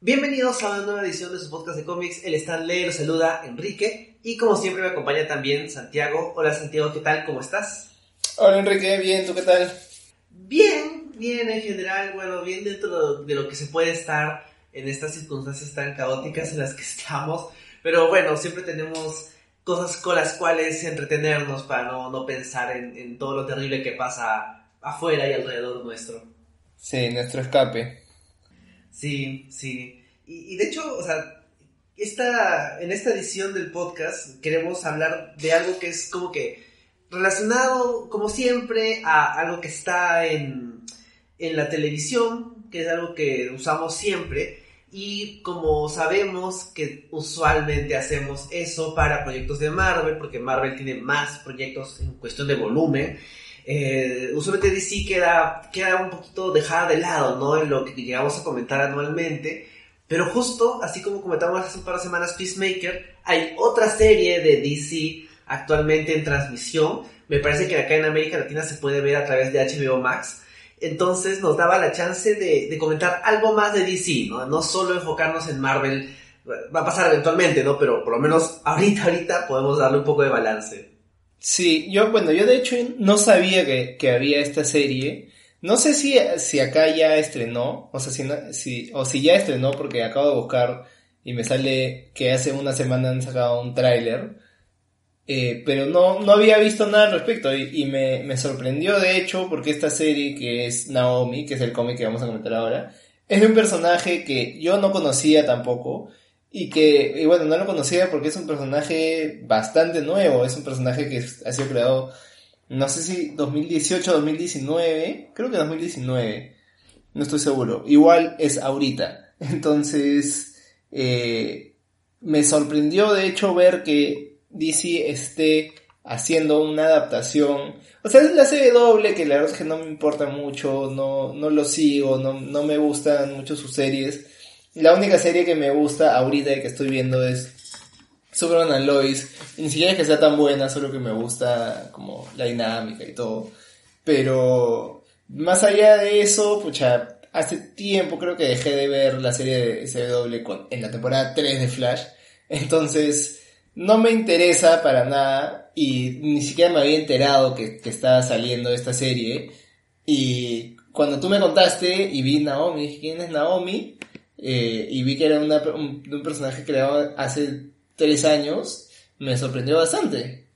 Bienvenidos a una nueva edición de su podcast de cómics. El Stanley los saluda Enrique y como siempre me acompaña también Santiago. Hola Santiago, ¿qué tal? ¿Cómo estás? Hola Enrique, bien, ¿tú qué tal? Bien, bien en general, bueno, bien dentro de lo que se puede estar en estas circunstancias tan caóticas en las que estamos. Pero bueno, siempre tenemos cosas con las cuales entretenernos para no, no pensar en, en todo lo terrible que pasa afuera y alrededor nuestro. Sí, nuestro escape. Sí, sí. Y, y, de hecho, o sea, esta, en esta edición del podcast queremos hablar de algo que es como que relacionado, como siempre, a algo que está en, en la televisión, que es algo que usamos siempre. Y como sabemos que usualmente hacemos eso para proyectos de Marvel, porque Marvel tiene más proyectos en cuestión de volumen, eh, usualmente DC queda, queda un poquito dejada de lado, ¿no? En lo que llegamos a comentar anualmente. Pero justo, así como comentamos hace un par de semanas Peacemaker, hay otra serie de DC actualmente en transmisión. Me parece que acá en América Latina se puede ver a través de HBO Max. Entonces nos daba la chance de, de comentar algo más de DC, ¿no? No solo enfocarnos en Marvel. Va a pasar eventualmente, ¿no? Pero por lo menos ahorita, ahorita podemos darle un poco de balance. Sí, yo, bueno, yo de hecho no sabía que, que había esta serie. No sé si, si acá ya estrenó, o sea, si, no, si, o si ya estrenó, porque acabo de buscar y me sale que hace una semana han sacado un tráiler. Eh, pero no, no había visto nada al respecto y, y me, me, sorprendió de hecho porque esta serie que es Naomi, que es el cómic que vamos a comentar ahora, es de un personaje que yo no conocía tampoco y que, y bueno, no lo conocía porque es un personaje bastante nuevo, es un personaje que ha sido creado, no sé si 2018 2019, creo que 2019, no estoy seguro, igual es ahorita. Entonces, eh, me sorprendió de hecho ver que DC esté haciendo una adaptación. O sea, es la serie doble que la verdad es que no me importa mucho, no, no lo sigo, no, no me gustan mucho sus series. La única serie que me gusta ahorita y que estoy viendo es Superman and Lois. Ni siquiera es que sea tan buena, solo que me gusta como la dinámica y todo. Pero más allá de eso, pucha, hace tiempo creo que dejé de ver la serie de SW con, en la temporada 3 de Flash. Entonces, no me interesa para nada y ni siquiera me había enterado que, que estaba saliendo esta serie. Y cuando tú me contaste y vi Naomi, dije, ¿quién es Naomi? Eh, y vi que era una, un, un, personaje creado hace tres años, me sorprendió bastante.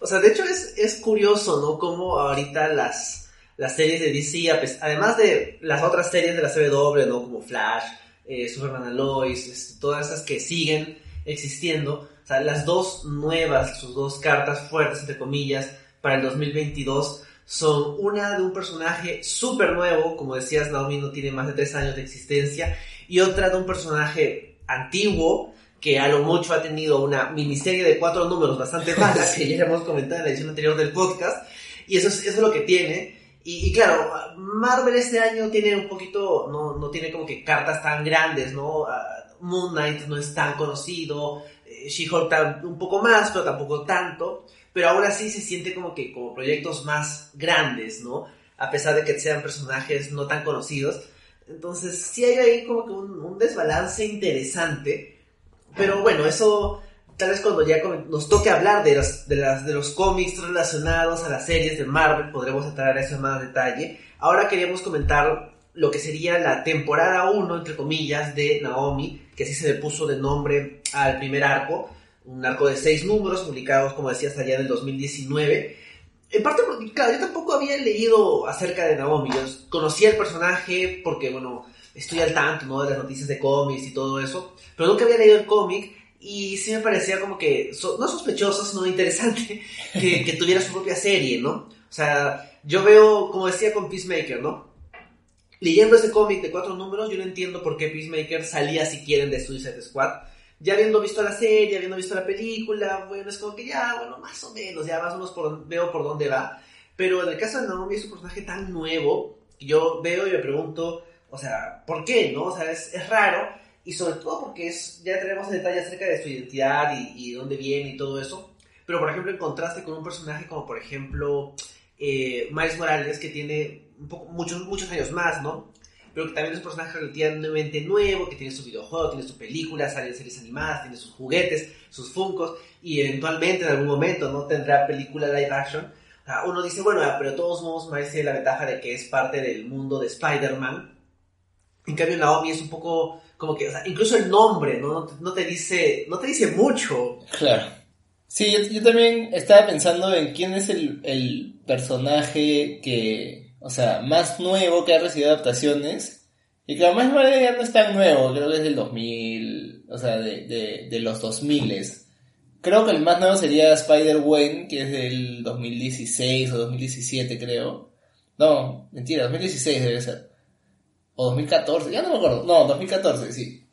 O sea, de hecho es, es curioso, ¿no? Como ahorita las, las series de DC, además de las otras series de la CW, ¿no? Como Flash, eh, Superman and Lois, todas esas que siguen existiendo. O sea, las dos nuevas, sus dos cartas fuertes, entre comillas, para el 2022 son una de un personaje súper nuevo, como decías, Naomi no tiene más de tres años de existencia, y otra de un personaje antiguo, que a lo mucho ha tenido una miniserie de cuatro números bastante mala, que ya hemos comentado en la edición anterior del podcast, y eso es, eso es lo que tiene. Y, y, claro, Marvel este año tiene un poquito, no, no tiene como que cartas tan grandes, ¿no? Moon Knight no es tan conocido, eh, She-Hulk un poco más, pero tampoco tanto, pero aún así se siente como que como proyectos más grandes, ¿no? A pesar de que sean personajes no tan conocidos. Entonces sí hay ahí como que un, desbalance interesante, pero bueno, eso tal vez cuando ya nos toque hablar de los, de, de los cómics relacionados a las series de Marvel, podremos entrar a eso en más detalle. Ahora queríamos comentar lo que sería la temporada 1, entre comillas, de Naomi, que así se le puso de nombre al primer arco, un arco de seis números publicados, como decía, hasta allá en el 2019. En parte claro, yo tampoco había leído acerca de Naomi, yo conocía el personaje porque, bueno, estoy al tanto, ¿no? De las noticias de cómics y todo eso, pero nunca había leído el cómic y sí me parecía como que, no sospechoso, sino interesante que, que tuviera su propia serie, ¿no? O sea, yo veo, como decía con Peacemaker, ¿no? Leyendo ese cómic de cuatro números, yo no entiendo por qué Peacemaker salía si quieren de Suicide Squad. Ya habiendo visto la serie, habiendo visto la película, bueno, es como que ya, bueno, más o menos, ya más o menos veo por dónde va. Pero en el caso de Naomi es un personaje tan nuevo, que yo veo y me pregunto, o sea, ¿por qué? ¿No? O sea, es, raro. Y sobre todo porque es, ya tenemos detalles acerca de su identidad y, y dónde viene y todo eso. Pero, por ejemplo, en contraste con un personaje como, por ejemplo, eh, Miles Morales, que tiene muchos, muchos años más, ¿no? Pero que también es un personaje relativamente nuevo, que tiene su videojuego, tiene su película, sale series animadas, tiene sus juguetes, sus funcos, y eventualmente en algún momento, ¿no? Tendrá película live action. O sea, uno dice, bueno, pero de todos modos tiene la ventaja de que es parte del mundo de Spider-Man. En cambio, Naomi es un poco como que, o sea, incluso el nombre, ¿no? No te dice, no te dice mucho. Claro. Sí, yo, yo también estaba pensando en quién es el, el personaje que, o sea, más nuevo que ha recibido adaptaciones. Y que además ya no es tan nuevo, creo que es del 2000, o sea, de, de, de los 2000. Creo que el más nuevo sería Spider-Gwen, que es del 2016 o 2017, creo. No, mentira, 2016 debe ser. O 2014, ya no me acuerdo. No, 2014, sí.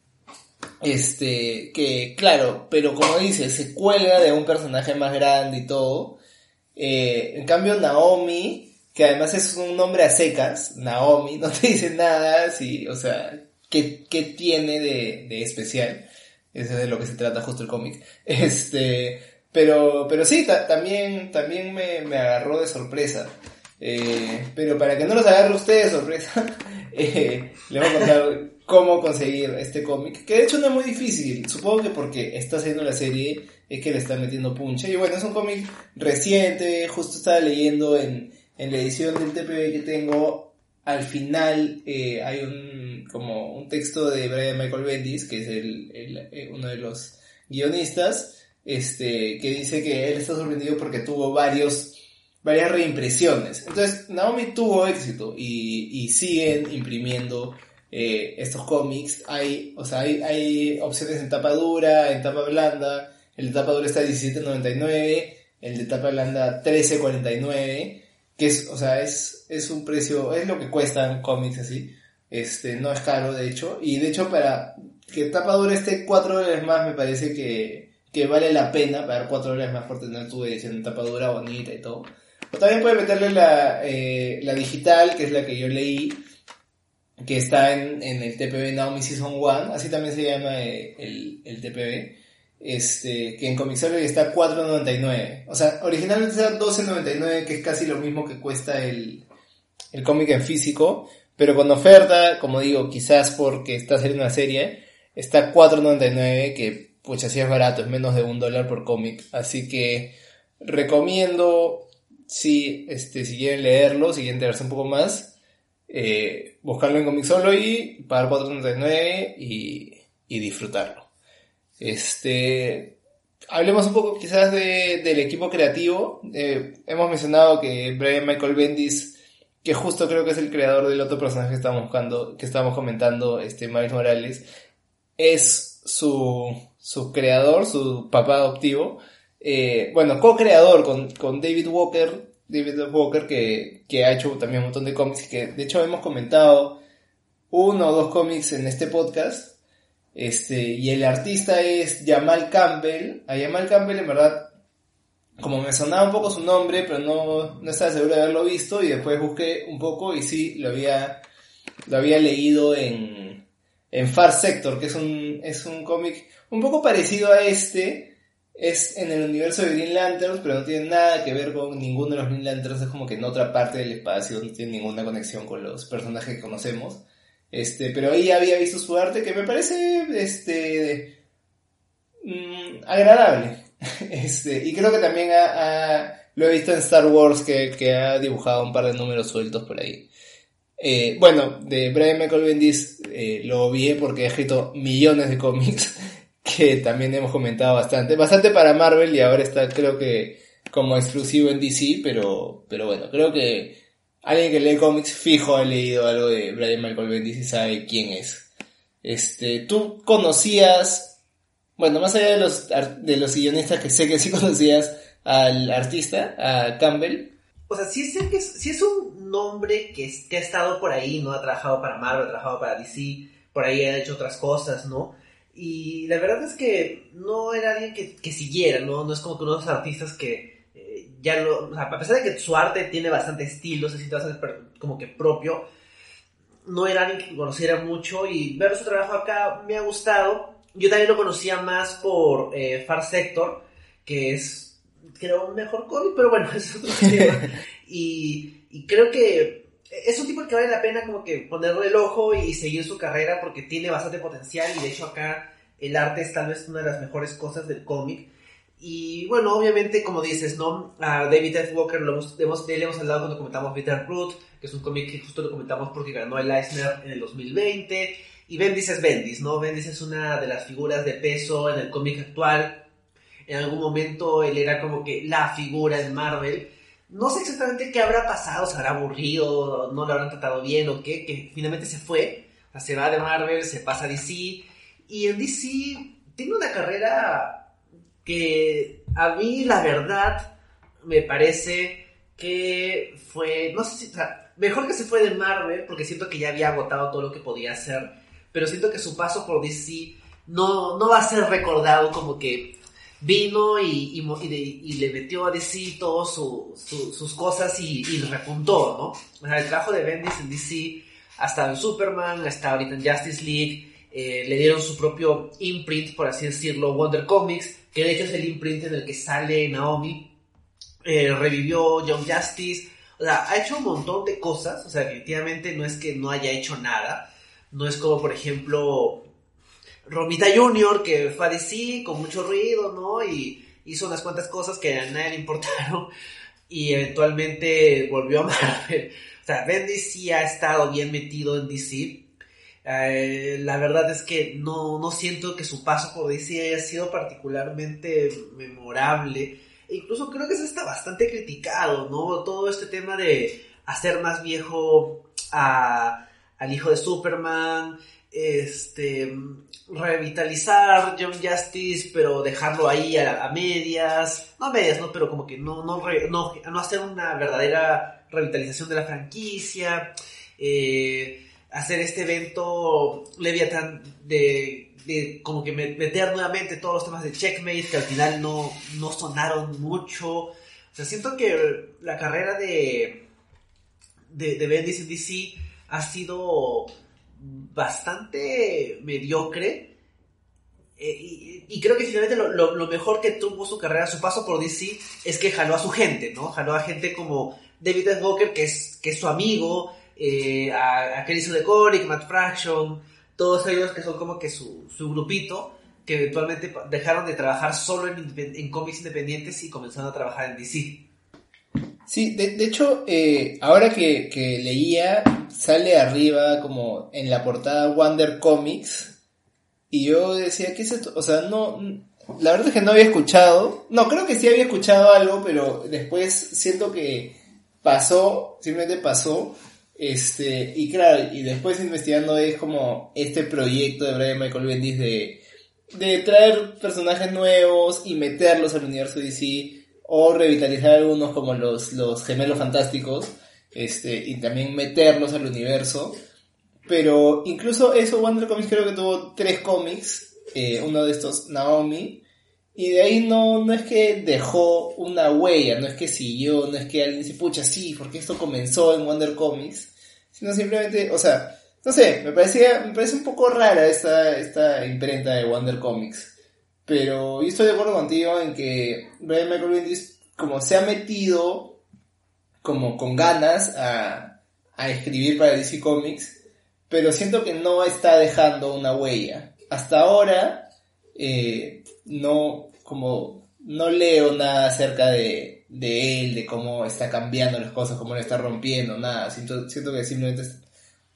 Este, que claro, pero como dice, se cuelga de un personaje más grande y todo. Eh, en cambio, Naomi, que además es un nombre a secas, Naomi, no te dice nada, sí, o sea, ¿qué, qué tiene de, de especial? Eso es de lo que se trata justo el cómic. Este, pero, pero sí, ta- también, también me, me agarró de sorpresa. Eh, pero para que no los agarre ustedes de sorpresa, eh, les voy a contar cómo conseguir este cómic, que de hecho no es muy difícil, supongo que porque está haciendo la serie es que le está metiendo puncha, y bueno, es un cómic reciente, justo estaba leyendo en, en la edición del TPB que tengo, al final eh, hay un, como un texto de Brian Michael Bendis, que es el, el- eh, uno de los guionistas, este, que dice que él está sorprendido porque tuvo varios varias reimpresiones. Entonces, Naomi tuvo éxito y, y siguen imprimiendo eh, estos cómics. Hay, o sea, hay, hay opciones en tapa dura, en tapa blanda. El de tapa dura está a 17.99, el de tapa blanda 13.49, que es, o sea, es, es un precio, es lo que cuestan cómics así. Este, no es caro, de hecho. Y de hecho, para que tapa dura esté 4 dólares más, me parece que, que vale la pena pagar 4 dólares más por tener tu edición tapa dura bonita y todo. O también puedes meterle la, eh, la digital, que es la que yo leí, que está en, en el TPB Naomi Season 1, así también se llama eh, el, el TPB, este, que en Comixology está 4.99. O sea, originalmente está 12.99, que es casi lo mismo que cuesta el, el cómic en físico, pero con oferta, como digo, quizás porque está haciendo una serie, está 4.99, que pucha, si es barato, es menos de un dólar por cómic, así que recomiendo si, este, si quieren leerlo, si quieren enterarse un poco más, eh, buscarlo en Comixology, pagar 4.99 y, y disfrutarlo. Este, hablemos un poco quizás de, del equipo creativo. Eh, hemos mencionado que Brian Michael Bendis, que justo creo que es el creador del otro personaje que estamos buscando, que estamos comentando, este Miles Morales, es su, su creador, su papá adoptivo. Eh, bueno, co-creador con, con David Walker, David Walker que, que ha hecho también un montón de cómics que de hecho hemos comentado uno o dos cómics en este podcast. Este, y el artista es Jamal Campbell. A Jamal Campbell en verdad, como me sonaba un poco su nombre, pero no, no estaba seguro de haberlo visto y después busqué un poco y sí, lo había, lo había leído en, en Far Sector, que es un, es un cómic un poco parecido a este, es en el universo de Green Lanterns, pero no tiene nada que ver con ninguno de los Green Lanterns, es como que en otra parte del espacio, no tiene ninguna conexión con los personajes que conocemos. Este, pero ahí había visto su arte que me parece, este, mm, agradable. Este, y creo que también ha, ha- lo he visto en Star Wars que, que ha dibujado un par de números sueltos por ahí. Eh, bueno, de Brian Michael Bendis eh, lo vi porque ha escrito millones de cómics que también hemos comentado bastante. Bastante para Marvel y ahora está creo que como exclusivo en DC, pero, pero bueno, creo que alguien que lee cómics fijo ha leído algo de Brian Michael Bendis y sabe quién es. Este, ¿tú conocías, bueno, más allá de los, de los guionistas que sé que sí conocías al artista, a Campbell? o sea, sí es, que es un nombre que, que ha estado por ahí, ¿no? Ha trabajado para Marvel, ha trabajado para DC, por ahí ha hecho otras cosas, ¿no? Y la verdad es que no era alguien que, que siguiera, ¿no? No es como que unos artistas que ya lo... O sea, a pesar de que su arte tiene bastante estilo, se siente bastante como que propio, no era alguien que conociera mucho y ver su trabajo acá me ha gustado. Yo también lo conocía más por eh, Far Sector, que es creo, un mejor cómic, pero bueno, es otro tema. y, y creo que es un tipo que vale la pena como que ponerle el ojo y seguir su carrera porque tiene bastante potencial y de hecho acá el arte es tal vez una de las mejores cosas del cómic. Y bueno, obviamente, como dices, ¿no? A David F. Walker lo hemos, hemos, él hemos hablado cuando comentamos Root, que es un cómic que justo lo comentamos porque ganó el Eisner en el 2020. Y Bendis es Bendis, ¿no? Bendis es una de las figuras de peso en el cómic actual en algún momento él era como que la figura en Marvel. No sé exactamente qué habrá pasado, se habrá aburrido, no lo habrán tratado bien o qué, que finalmente se fue. O sea, se va de Marvel, se pasa a DC. Y en DC tiene una carrera que a mí, la verdad, me parece que fue, no sé si, mejor que se fue de Marvel, porque siento que ya había agotado todo lo que podía hacer, pero siento que su paso por DC no, no va a ser recordado como que vino y, y, le metió a DC todas sus cosas y, repuntó, ¿no? O sea, el trabajo de Bendis en DC, hasta en Superman, hasta ahorita en Justice League, eh, le dieron su propio imprint, por así decirlo, Wonder Comics, que de hecho es el imprint en el que sale Naomi, eh, revivió Young Justice, o sea, ha hecho un montón de cosas, o sea, definitivamente no es que no haya hecho nada, no es como, por ejemplo, Romita Junior, que fue a DC con mucho ruido, ¿no? Y hizo unas cuantas cosas que a nadie le importaron y eventualmente volvió a Marvel. O sea, Bendis sí ha estado bien metido en DC. Eh, la verdad es que no, no siento que su paso por DC haya sido particularmente memorable. E incluso creo que se está bastante criticado, ¿no? Todo este tema de hacer más viejo a, al hijo de Superman, este, revitalizar Young Justice, pero dejarlo ahí a, medias, no a medias, ¿no? Pero como que no, no, no, hacer una verdadera revitalización de la franquicia, eh, hacer este evento Leviathan de, de como que meter nuevamente todos los temas de Checkmate que al final no, no sonaron mucho. O sea, siento que la carrera de, de, de Bendis en DC ha sido bastante mediocre. Eh, y, creo que finalmente lo, mejor que tuvo su carrera, su paso por DC, es que jaló a su gente, ¿no? Jaló a gente como David S. Walker, que es, que es su amigo, eh, a, a Kelly Sue Matt Fraction, todos ellos que son como que su, su grupito, que eventualmente dejaron de trabajar solo en, en cómics independientes y comenzaron a trabajar en DC. Sí, de, hecho, eh, ahora que, leía, sale arriba como en la portada Wonder Comics. Y yo decía, ¿qué es esto? O sea, no. La verdad es que no había escuchado. No, creo que sí había escuchado algo, pero después siento que pasó, simplemente pasó. Este, y claro, y después investigando es como este proyecto de Brian Michael Bendis de, de traer personajes nuevos y meterlos al universo DC o revitalizar algunos como los, los gemelos fantásticos, este, y también meterlos al universo. Pero incluso eso, Wonder Comics creo que tuvo tres cómics, eh, uno de estos Naomi, y de ahí no, no es que dejó una huella, no es que siguió, no es que alguien se pucha, sí, porque esto comenzó en Wonder Comics, sino simplemente, o sea, no sé, me parecía, me parece un poco rara esta, esta imprenta de Wonder Comics. Pero yo estoy de acuerdo contigo en que Brian Michael Bendis como se ha metido como con ganas a, a escribir para DC Comics, pero siento que no está dejando una huella. Hasta ahora eh, no como no leo nada acerca de, de, él, de cómo está cambiando las cosas, cómo lo está rompiendo, nada. Siento, siento que simplemente es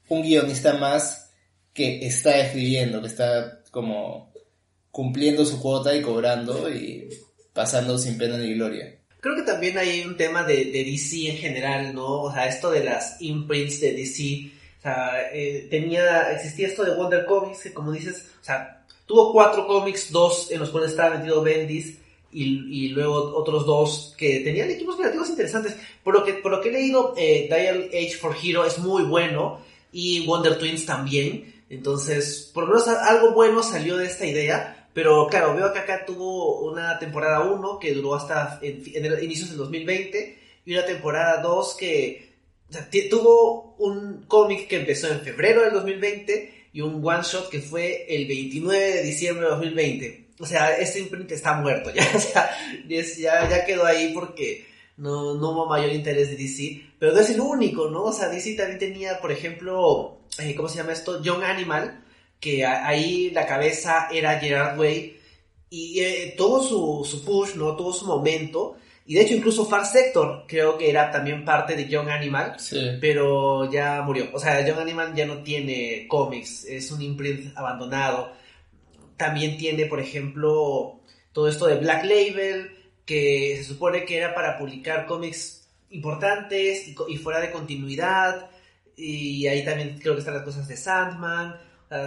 un guionista más que está escribiendo, que está como cumpliendo su cuota y cobrando y pasando sin pena ni gloria. Creo que también hay un tema de, DC en general, ¿no? O sea, esto de las imprints de DC. O sea, eh, tenía, existía esto de Wonder Comics, que como dices, o sea, tuvo cuatro cómics, dos en los cuales estaba metido Bendis, y, luego otros dos que tenían equipos creativos interesantes. Por lo que, por lo que he leído, eh, Dial Age for Hero es muy bueno y Wonder Twins también. Entonces, por lo menos algo bueno salió de esta idea. Pero claro, veo que acá tuvo una temporada 1 que duró hasta inicios del 2020 y una temporada 2 que tuvo un cómic que empezó en febrero del 2020 y un one shot que fue el 29 de diciembre de 2020. O sea, este imprint está muerto ya, o sea, ya, ya quedó ahí porque no, no hubo mayor interés de DC, pero no es el único, ¿no? O sea, DC también tenía, por ejemplo, eh, ¿cómo se llama esto? Young Animal, que ahí la cabeza era Gerard Way, y eh, tuvo su, su push, ¿no? Tuvo su momento, y de hecho incluso Far Sector creo que era también parte de Young Animal, pero ya murió. O sea, Young Animal ya no tiene cómics, es un imprint abandonado. También tiene, por ejemplo, todo esto de Black Label, que se supone que era para publicar cómics importantes y, fuera de continuidad. Y ahí también creo que están las cosas de Sandman.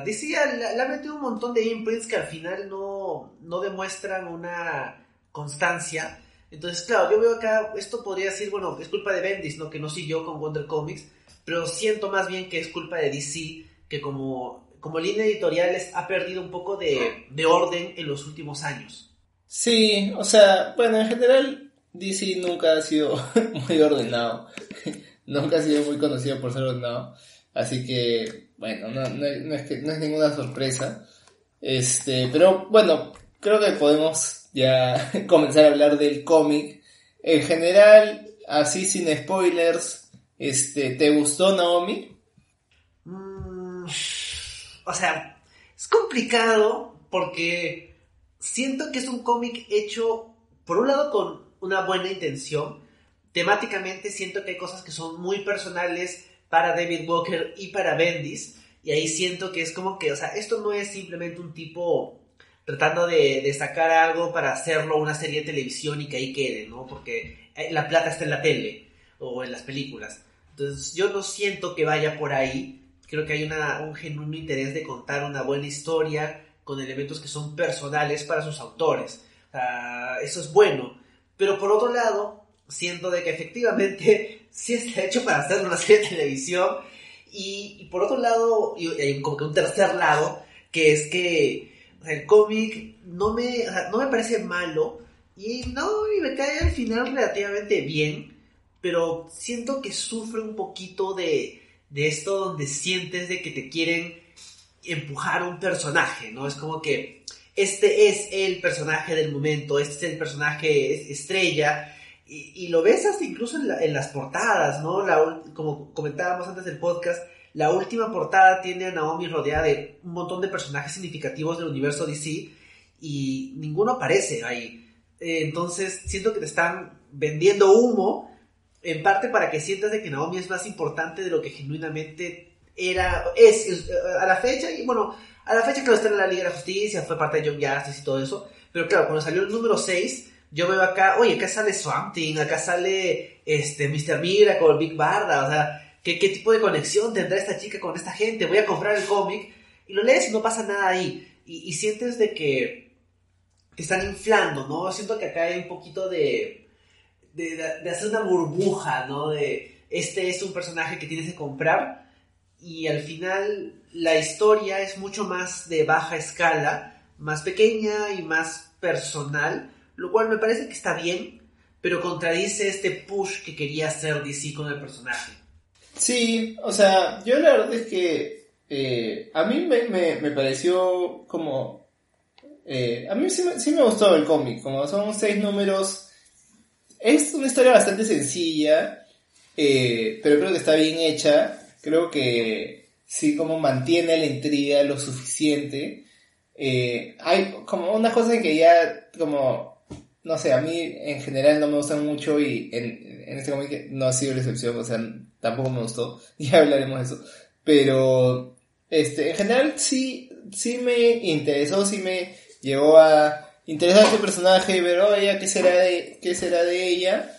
decía, le ha metido un montón de imprints que al final no, no demuestran una constancia. Entonces, claro, yo veo acá, esto podría decir, bueno, es culpa de Bendis, ¿no? Que no siguió con Wonder Comics, pero siento más bien que es culpa de DC, que como, como línea editorial ha perdido un poco de, de orden en los últimos años. Sí, o sea, bueno, en general DC nunca ha sido muy ordenado. nunca ha sido muy conocido por ser ordenado. Así que, bueno, no, no, es, que, no es ninguna sorpresa. Este, pero bueno, creo que podemos ya comenzar a hablar del cómic. En general, así sin spoilers, este, ¿te gustó Naomi? Mm, o sea, es complicado porque siento que es un cómic hecho, por un lado, con una buena intención. Temáticamente siento que hay cosas que son muy personales para David Walker y para Bendis. Y ahí siento que es como que, o sea, esto no es simplemente un tipo tratando de, sacar algo para hacerlo una serie de televisión y que ahí quede, ¿no? Porque eh, la plata está en la tele o en las películas. Entonces yo no siento que vaya por ahí. Creo que hay una, un genuino interés de contar una buena historia con elementos que son personales para sus autores. eso es bueno. Pero por otro lado, siento de que efectivamente sí está hecho para hacer una serie de televisión. Y, por otro lado, y hay como que un tercer lado, que es que el cómic no me, no me parece malo. Y no, y me cae al final relativamente bien. Pero siento que sufre un poquito de, de esto donde sientes de que te quieren empujar un personaje, ¿no? Es como que este es el personaje del momento, este es el personaje estrella, y, lo ves hasta incluso en, las portadas, ¿no? La, como comentábamos antes del podcast, la última portada tiene a Naomi rodeada de un montón de personajes significativos del universo DC y ninguno aparece ahí. Eh, entonces siento que te están vendiendo humo, en parte para que sientas de que Naomi es más importante de lo que genuinamente era, es, a la fecha, y bueno, a la fecha que está en la Liga de la Justicia, fue parte de John Justice y todo eso, pero claro, cuando salió el número 6, yo veo acá, oye, acá sale Swamp Thing, acá sale este, Mr. Miracle, Big Barda, o sea, ¿qué, ¿qué tipo de conexión tendrá esta chica con esta gente? Voy a comprar el cómic, y lo lees y no pasa nada ahí, y, sientes de que te están inflando, ¿no? Siento que acá hay un poquito de, de, de hacer una burbuja, ¿no? De, este es un personaje que tienes que comprar, y al final la historia es mucho más de baja escala, más pequeña y más personal, lo cual me parece que está bien, pero contradice este push que quería hacer DC con el personaje. Sí, o sea, yo la verdad es que eh, a mí me, me, pareció como... Eh, a mí sí, sí, me gustó el cómic, como son seis números. Es una historia bastante sencilla, eh, pero creo que está bien hecha creo que sí como mantiene la intriga lo suficiente. Hay como unas cosas que ya como, no sé, a mí en general no me gustan mucho y en, en este cómic no ha sido la excepción, o sea, tampoco me gustó, ya hablaremos de eso. Pero, este, en general sí, sí me interesó, sí me llevó a interesar este personaje, ver, oye, ¿qué será de, qué será de ella?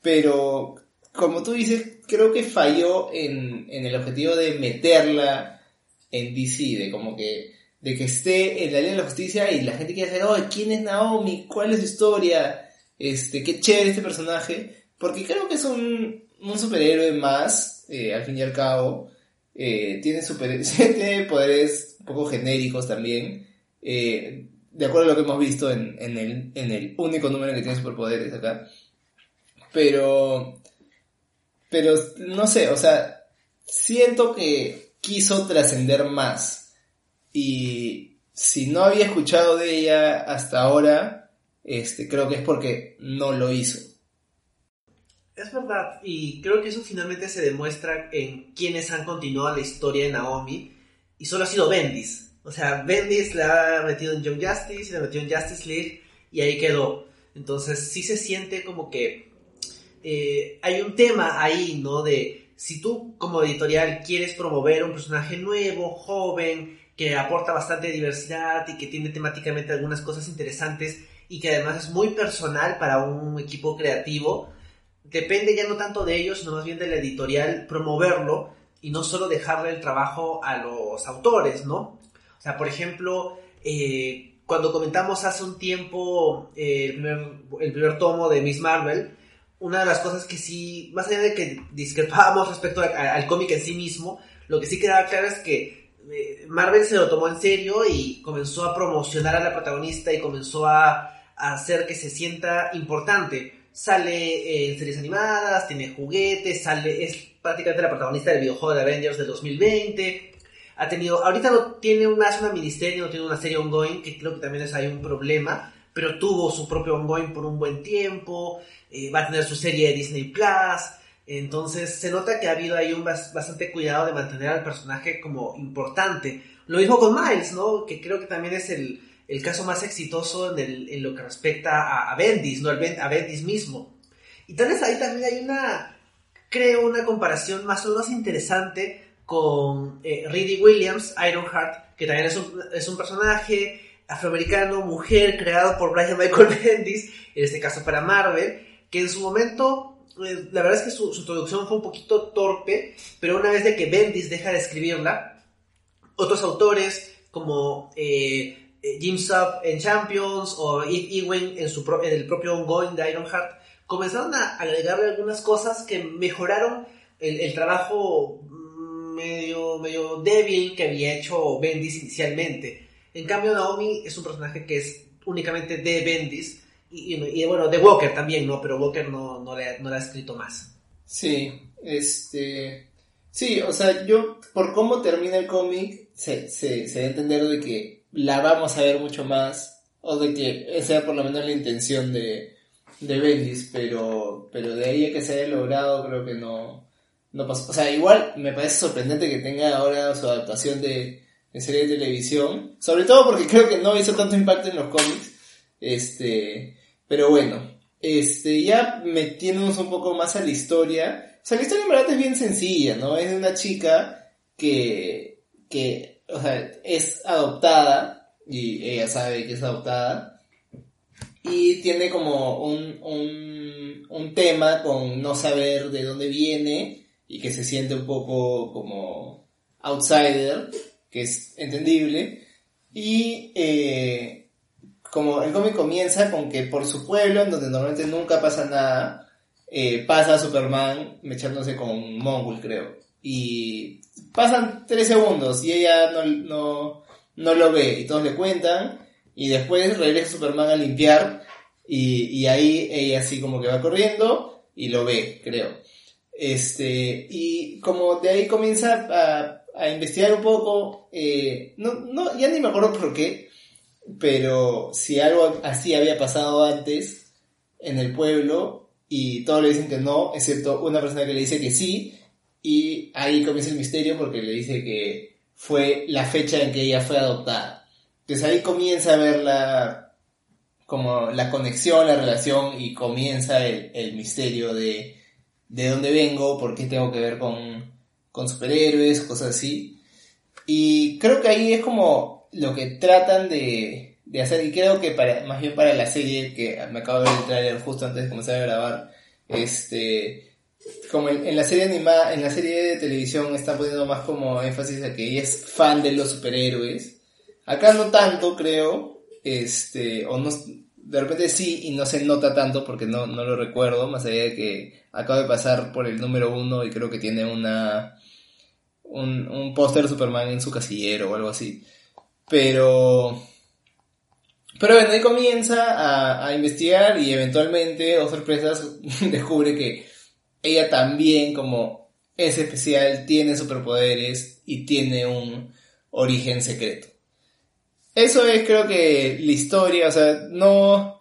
Pero como tú dices, creo que falló en, en el objetivo de meterla en DC, de como que de que esté en la ley de la justicia y la gente quiere saber, oh, ¿quién es Naomi? ¿Cuál es su historia? Este, qué chévere este personaje. Porque creo que es un, un superhéroe más, eh, al fin y al cabo. Eh, tiene, super, tiene poderes un poco genéricos también. Eh, de acuerdo a lo que hemos visto en, en, el, en el único número que tiene superpoderes acá. Pero, pero no sé, o sea, siento que quiso trascender más. Y si no había escuchado de ella hasta ahora, este, creo que es porque no lo hizo. Es verdad, y creo que eso finalmente se demuestra en quienes han continuado la historia de Naomi, y solo ha sido Bendis. O sea, Bendis la ha metido en Young Justice, la metido en Justice League, y ahí quedó. Entonces sí se siente como que eh, hay un tema ahí, ¿no? De si tú como editorial quieres promover un personaje nuevo, joven, que aporta bastante diversidad y que tiene temáticamente algunas cosas interesantes y que además es muy personal para un equipo creativo, depende ya no tanto de ellos, sino más bien de la editorial promoverlo y no solo dejarle el trabajo a los autores, ¿no? O sea, por ejemplo, eh, cuando comentamos hace un tiempo eh, el, primer, tomo de Miss Marvel, una de las cosas que sí, más allá de que discrepábamos respecto al cómic en sí mismo, lo que sí quedaba claro es que eh, Marvel se lo tomó en serio y comenzó a promocionar a la protagonista y comenzó a, hacer que se sienta importante. Sale en series animadas, tiene juguetes, sale, es prácticamente la protagonista del videojuego de Avengers del 2020. Ha tenido, ahorita no tiene más una ministerio, no tiene una serie ongoing, que creo que también es ahí un problema, pero tuvo su propio ongoing por un buen tiempo. Eh, va a tener su serie de Disney Plus. Entonces se nota que ha habido ahí un bastante cuidado de mantener al personaje como importante. Lo mismo con Miles, ¿no? Que creo que también es el, el caso más exitoso en, lo que respecta a, Bendis, ¿no? a Bendis mismo. Y tal vez ahí también hay una, creo, una comparación más o menos interesante con eh, Reedy Williams, Ironheart, que también es un, es un personaje afroamericano, mujer, creado por Brian Michael Bendis, en este caso para Marvel, que en su momento, eh, la verdad es que su, su, introducción fue un poquito torpe, pero una vez de que Bendis deja de escribirla, otros autores como eh Jim Sub en Champions o Eve Ewing en, el propio ongoing de Ironheart, comenzaron a agregarle algunas cosas que mejoraron el, el trabajo medio, medio débil que había hecho Bendis inicialmente. En cambio, Naomi es un personaje que es únicamente de Bendis y, bueno, de Walker también, ¿no? Pero Walker no, no, le, no le ha escrito más. Sí, este... Sí, o sea, yo, por cómo termina el cómic, se, se, se da a entender de que la vamos a ver mucho más, o de que esa era por lo menos la intención de, de Bendis, pero, pero de ahí a que se haya logrado, creo que no, no pasó. O sea, igual me parece sorprendente que tenga ahora su adaptación de, de serie de televisión, sobre todo porque creo que no hizo tanto impacto en los cómics, este, pero bueno, este, ya metiéndonos un poco más a la historia. O sea, la historia en verdad es bien sencilla, ¿no? Es de una chica que, que, o sea, es adoptada y ella sabe que es adoptada y tiene como un, un, un tema con no saber de dónde viene y que se siente un poco como outsider, que es entendible. Y eh, como el cómic comienza con que por su pueblo, en donde normalmente nunca pasa nada, eh, pasa Superman mechándose con Mongul, creo. Y pasan tres segundos y ella no, no, no lo ve y todos le cuentan. Y después regresa Superman a limpiar y, y ahí ella así como que va corriendo y lo ve, creo. Este, y como de ahí comienza a, a investigar un poco, eh, no, no, ya ni me acuerdo por qué, pero si algo así había pasado antes en el pueblo y todos le dicen que no, excepto una persona que le dice que sí, y ahí comienza el misterio porque le dice que fue la fecha en que ella fue adoptada. Entonces ahí comienza a ver la, como la conexión, la relación y comienza el, el misterio de de dónde vengo, por qué tengo que ver con, con superhéroes, cosas así. Y creo que ahí es como lo que tratan de, de hacer, y creo que para, más bien para la serie, que me acabo de ver el trailer justo antes de comenzar a grabar, este, como en, la serie animada, en la serie de televisión están poniendo más como énfasis a que ella es fan de los superhéroes, Acá no tanto, creo. Este, o no, de repente sí y no se nota tanto porque no, no lo recuerdo, más allá de que acabo de pasar por el número uno y creo que tiene una un, un póster de Superman en su casillero o algo así. Pero pero bueno, ahí comienza a, a investigar y eventualmente, o oh sorpresas, descubre que ella también, como es especial, tiene superpoderes y tiene un origen secreto. Eso es creo que la historia, o sea, no...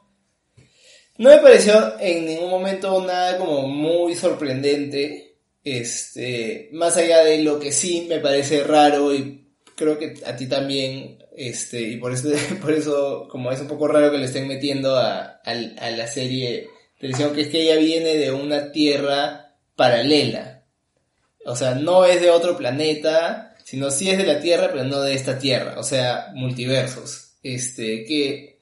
No me pareció en ningún momento nada como muy sorprendente. Este, más allá de lo que sí me parece raro y creo que a ti también, este, y por eso, por eso como es un poco raro que le estén metiendo a, a, la serie televisión, que es que ella viene de una tierra paralela. O sea, no es de otro planeta, sino sí es de la Tierra, pero no de esta Tierra. O sea, multiversos. Este, que,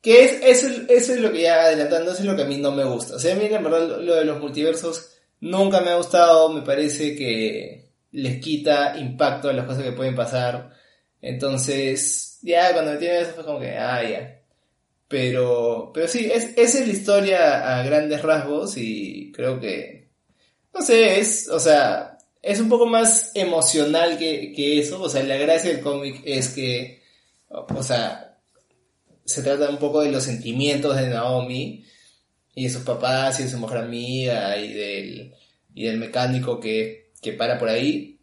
que es, eso, eso es lo que ya adelantando, eso es lo que a mí no me gusta. O sea, a mí verdad lo de los multiversos nunca me ha gustado, me parece que les quita impacto a las cosas que pueden pasar. Entonces, ya cuando me tienen eso fue como que, ah, ya. Pero, pero sí, es, es la historia a grandes rasgos y creo que, no sé, es, o sea, es un poco más emocional que, que eso. O sea, la gracia del cómic es que, o, sea, se trata un poco de los sentimientos de Naomi y de sus papás y de su mujer amiga y del, y del mecánico que que para por ahí.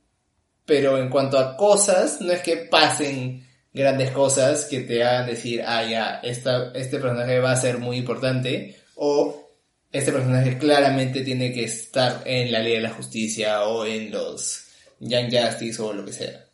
Pero en cuanto a cosas, no es que pasen grandes cosas que te hagan decir, ah, ya, esta, este personaje va a ser muy importante, o este personaje claramente tiene que estar en la ley de la justicia o en los Young Justice o lo que sea.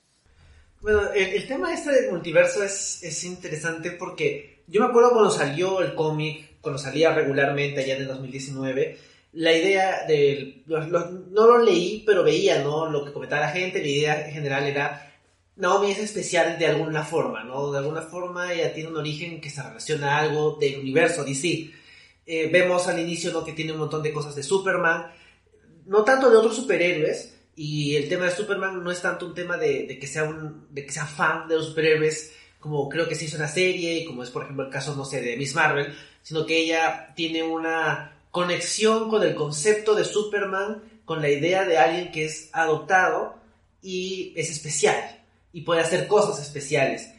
Bueno, el, tema este del multiverso es, es, interesante porque yo me acuerdo cuando salió el cómic, cuando salía regularmente allá en el 2019, la idea de... no lo leí, pero veía, ¿no? Lo que comentaba la gente, la idea en general era... Naomi es especial de alguna forma, ¿no? De alguna forma ella tiene un origen que se relaciona a algo del universo DC. Eh, vemos al inicio, ¿no? Que tiene un montón de cosas de Superman, no tanto de otros superhéroes, y el tema de Superman no es tanto un tema de, que, sea un, de que sea fan de los superhéroes, como creo que se hizo una serie, y como es por ejemplo el caso, no sé, de Miss Marvel, sino que ella tiene una conexión con el concepto de Superman, con la idea de alguien que es adoptado y es especial y puede hacer cosas especiales.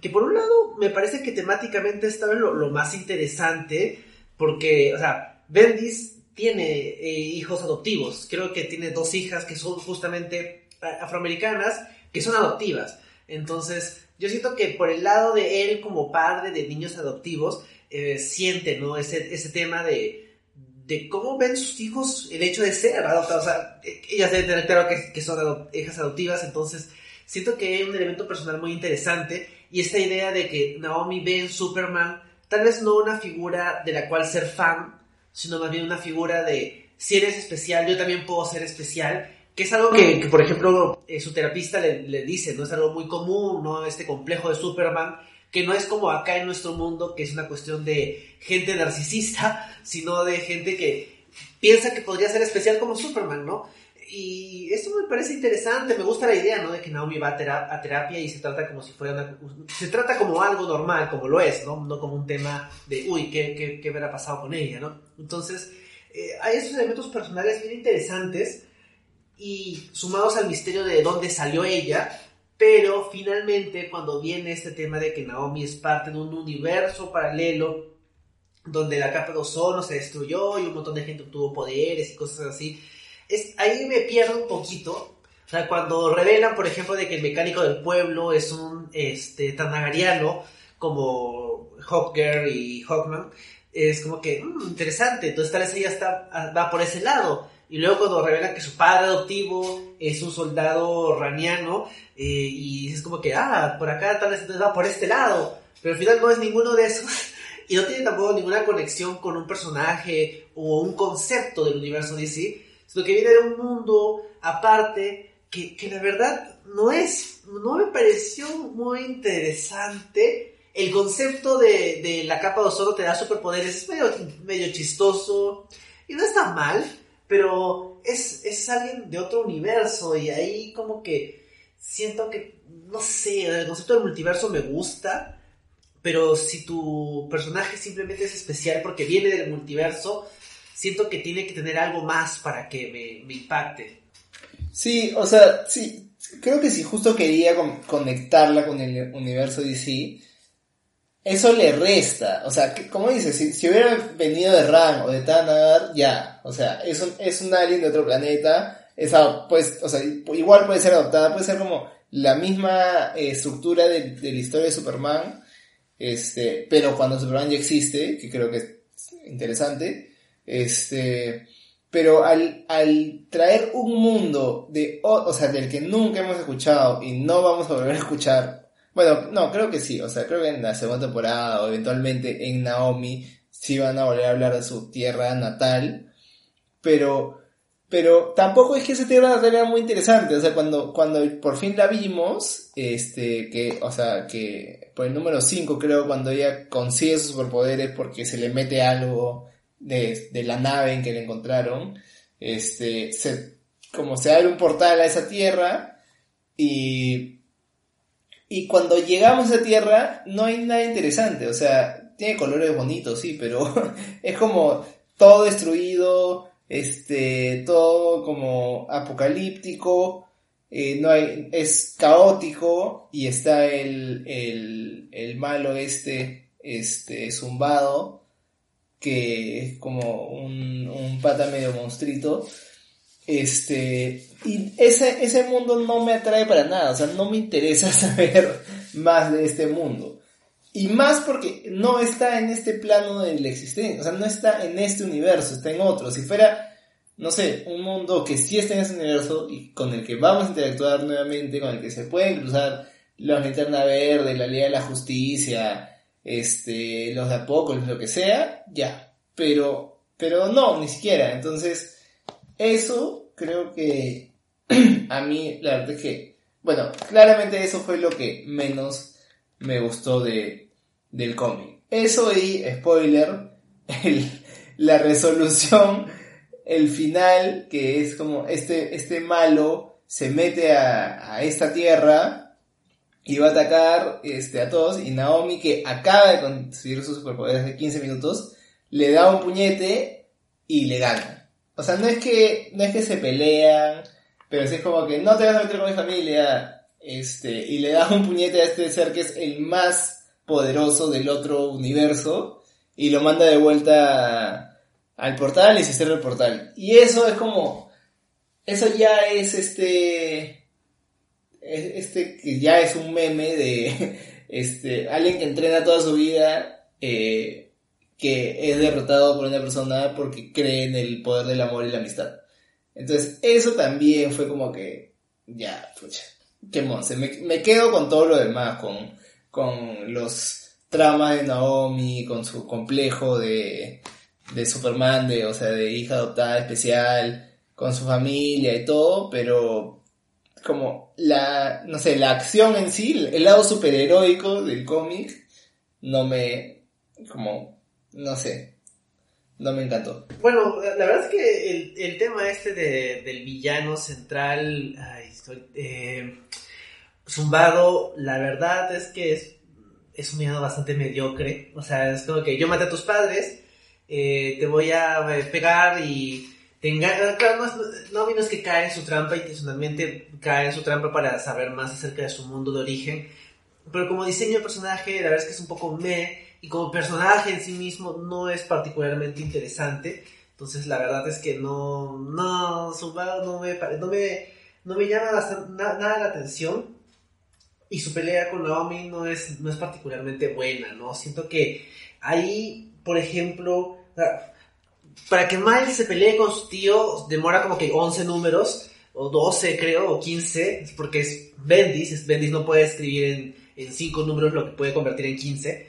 Que por un lado me parece que temáticamente esta vez lo, más interesante, porque, o sea, Bendis tiene eh, hijos adoptivos, creo que tiene dos hijas que son justamente afroamericanas, que son adoptivas. Entonces, yo siento que por el lado de él como padre de niños adoptivos, eh, siente, ¿no? Ese, ese tema de, de cómo ven sus hijos el hecho de ser adoptados. O sea, ellas deben tener claro que, son hijas adoptivas, entonces siento que hay un elemento personal muy interesante y esta idea de que Naomi ve en Superman tal vez no una figura de la cual ser fan, sino más bien una figura de si eres especial, yo también puedo ser especial, que es algo que, por ejemplo, eh, su terapista le, le, dice, no es algo muy común, ¿no? Este complejo de Superman, que no es como acá en nuestro mundo, que es una cuestión de gente narcisista, sino de gente que piensa que podría ser especial como Superman, ¿no? Y esto me parece interesante, me gusta la idea, ¿no? De que Naomi va a, terapia y se trata como si fuera una, Se trata como algo normal, como lo es, ¿no? No como un tema de, uy, ¿qué, qué, qué habrá pasado con ella, ¿no? Entonces, eh, hay esos elementos personales bien interesantes y sumados al misterio de dónde salió ella, pero finalmente, cuando viene este tema de que Naomi es parte de un universo paralelo, donde la capa de ozono se destruyó y un montón de gente obtuvo poderes y cosas así, es, ahí me pierdo un poquito. O sea, cuando revelan, por ejemplo, de que el mecánico del pueblo es un este, tanagariano, como Hawker y Hawkman, es como que, mmm, interesante, entonces tal vez ella está, va por ese lado. Y luego cuando revelan que su padre adoptivo es un soldado raniano, eh, y es como que, ah, por acá tal vez va por este lado, pero al final no es ninguno de esos. Y no tiene tampoco ninguna conexión con un personaje o un concepto del universo DC, sino que viene de un mundo aparte que, que la verdad no es, no me pareció muy interesante. El concepto de, de la capa de ozono te da superpoderes es medio, medio chistoso y no está mal pero es, es alguien de otro universo y ahí como que siento que, no sé, el concepto del multiverso me gusta, pero si tu personaje simplemente es especial porque viene del multiverso, siento que tiene que tener algo más para que me, impacte. Sí, o sea, sí, creo que si justo quería conectarla con el universo DC, eso le resta. O sea, como dices, si, si, hubiera venido de Ran o de Tanagar, ya. O sea, es un, es un alien de otro planeta. Esa, pues, o sea, igual puede ser adoptada, puede ser como la misma eh, estructura de, la historia de Superman, este, pero cuando Superman ya existe, que creo que es interesante, este, pero al, al traer un mundo de, o, sea, del que nunca hemos escuchado y no vamos a volver a escuchar, bueno, no, creo que sí, o sea, creo que en la segunda temporada o eventualmente en Naomi sí van a volver a hablar de su tierra natal, pero, pero tampoco es que esa tierra natal era muy interesante, o sea, cuando, cuando por fin la vimos, este, que, o sea, que por el número 5 creo, cuando ella consigue sus superpoderes porque se le mete algo de, la nave en que le encontraron, este, se, como se abre un portal a esa tierra y, y cuando llegamos a tierra no hay nada interesante, o sea, tiene colores bonitos, sí, pero es como todo destruido, este, todo como apocalíptico, eh, no hay, es caótico y está el, el, el malo este, este, zumbado, que es como un, un pata medio monstruito. Este, y ese, ese mundo no me atrae para nada, o sea, no me interesa saber más de este mundo. Y más porque no está en este plano de la existencia, o sea, no está en este universo, está en otro. Si fuera, no sé, un mundo que sí está en ese universo y con el que vamos a interactuar nuevamente, con el que se pueden cruzar la linterna verde, la Liga de la Justicia, este, los de Apocalipsis, lo que sea, ya. Pero, pero no, ni siquiera. Entonces, eso creo que a mí, la verdad es que, bueno, claramente eso fue lo que menos me gustó de, del cómic. Eso y, spoiler, la resolución, el final, que es como este, este malo se mete a esta tierra y va a atacar este, a todos y Naomi que acaba de conseguir sus superpoderes de 15 minutos le da un puñete y le gana. O sea, no es que no es que se pelean, pero es como que no te vas a meter con mi familia este y le da un puñete a este ser que es el más poderoso del otro universo y lo manda de vuelta al portal y se cierra el portal. Y eso es como eso ya es este este que ya es un meme de este alguien que entrena toda su vida eh, que es derrotado por una persona porque cree en el poder del amor y la amistad. Entonces, eso también fue como que, ya, pucha, qué monse. Me, me quedo con todo lo demás, con, con los tramas de Naomi, con su complejo de, de Superman, de, o sea, de hija adoptada especial, con su familia y todo, pero como la, no sé, la acción en sí, el lado superheroico del cómic, no me, como, no sé, no me encantó. Bueno, la verdad es que el, el tema este de, del villano central, ay, estoy, eh, zumbado, la verdad es que es, es un villano bastante mediocre, o sea, es como que yo maté a tus padres, eh, te voy a pegar y tenga, claro, no, no, es que cae en su trampa intencionalmente, cae en su trampa para saber más acerca de su mundo de origen, pero como diseño de personaje, la verdad es que es un poco me, y como personaje en sí mismo no es particularmente interesante, entonces la verdad es que no, no, su no me, no me, no me llama nada la atención, y su pelea con Naomi no es, no es particularmente buena, ¿no? Siento que ahí, por ejemplo, para que Miles se pelee con su tío demora como que 11 números, o 12 creo, o 15, porque es Bendis, Bendis no puede escribir en, en 5 números lo que puede convertir en 15,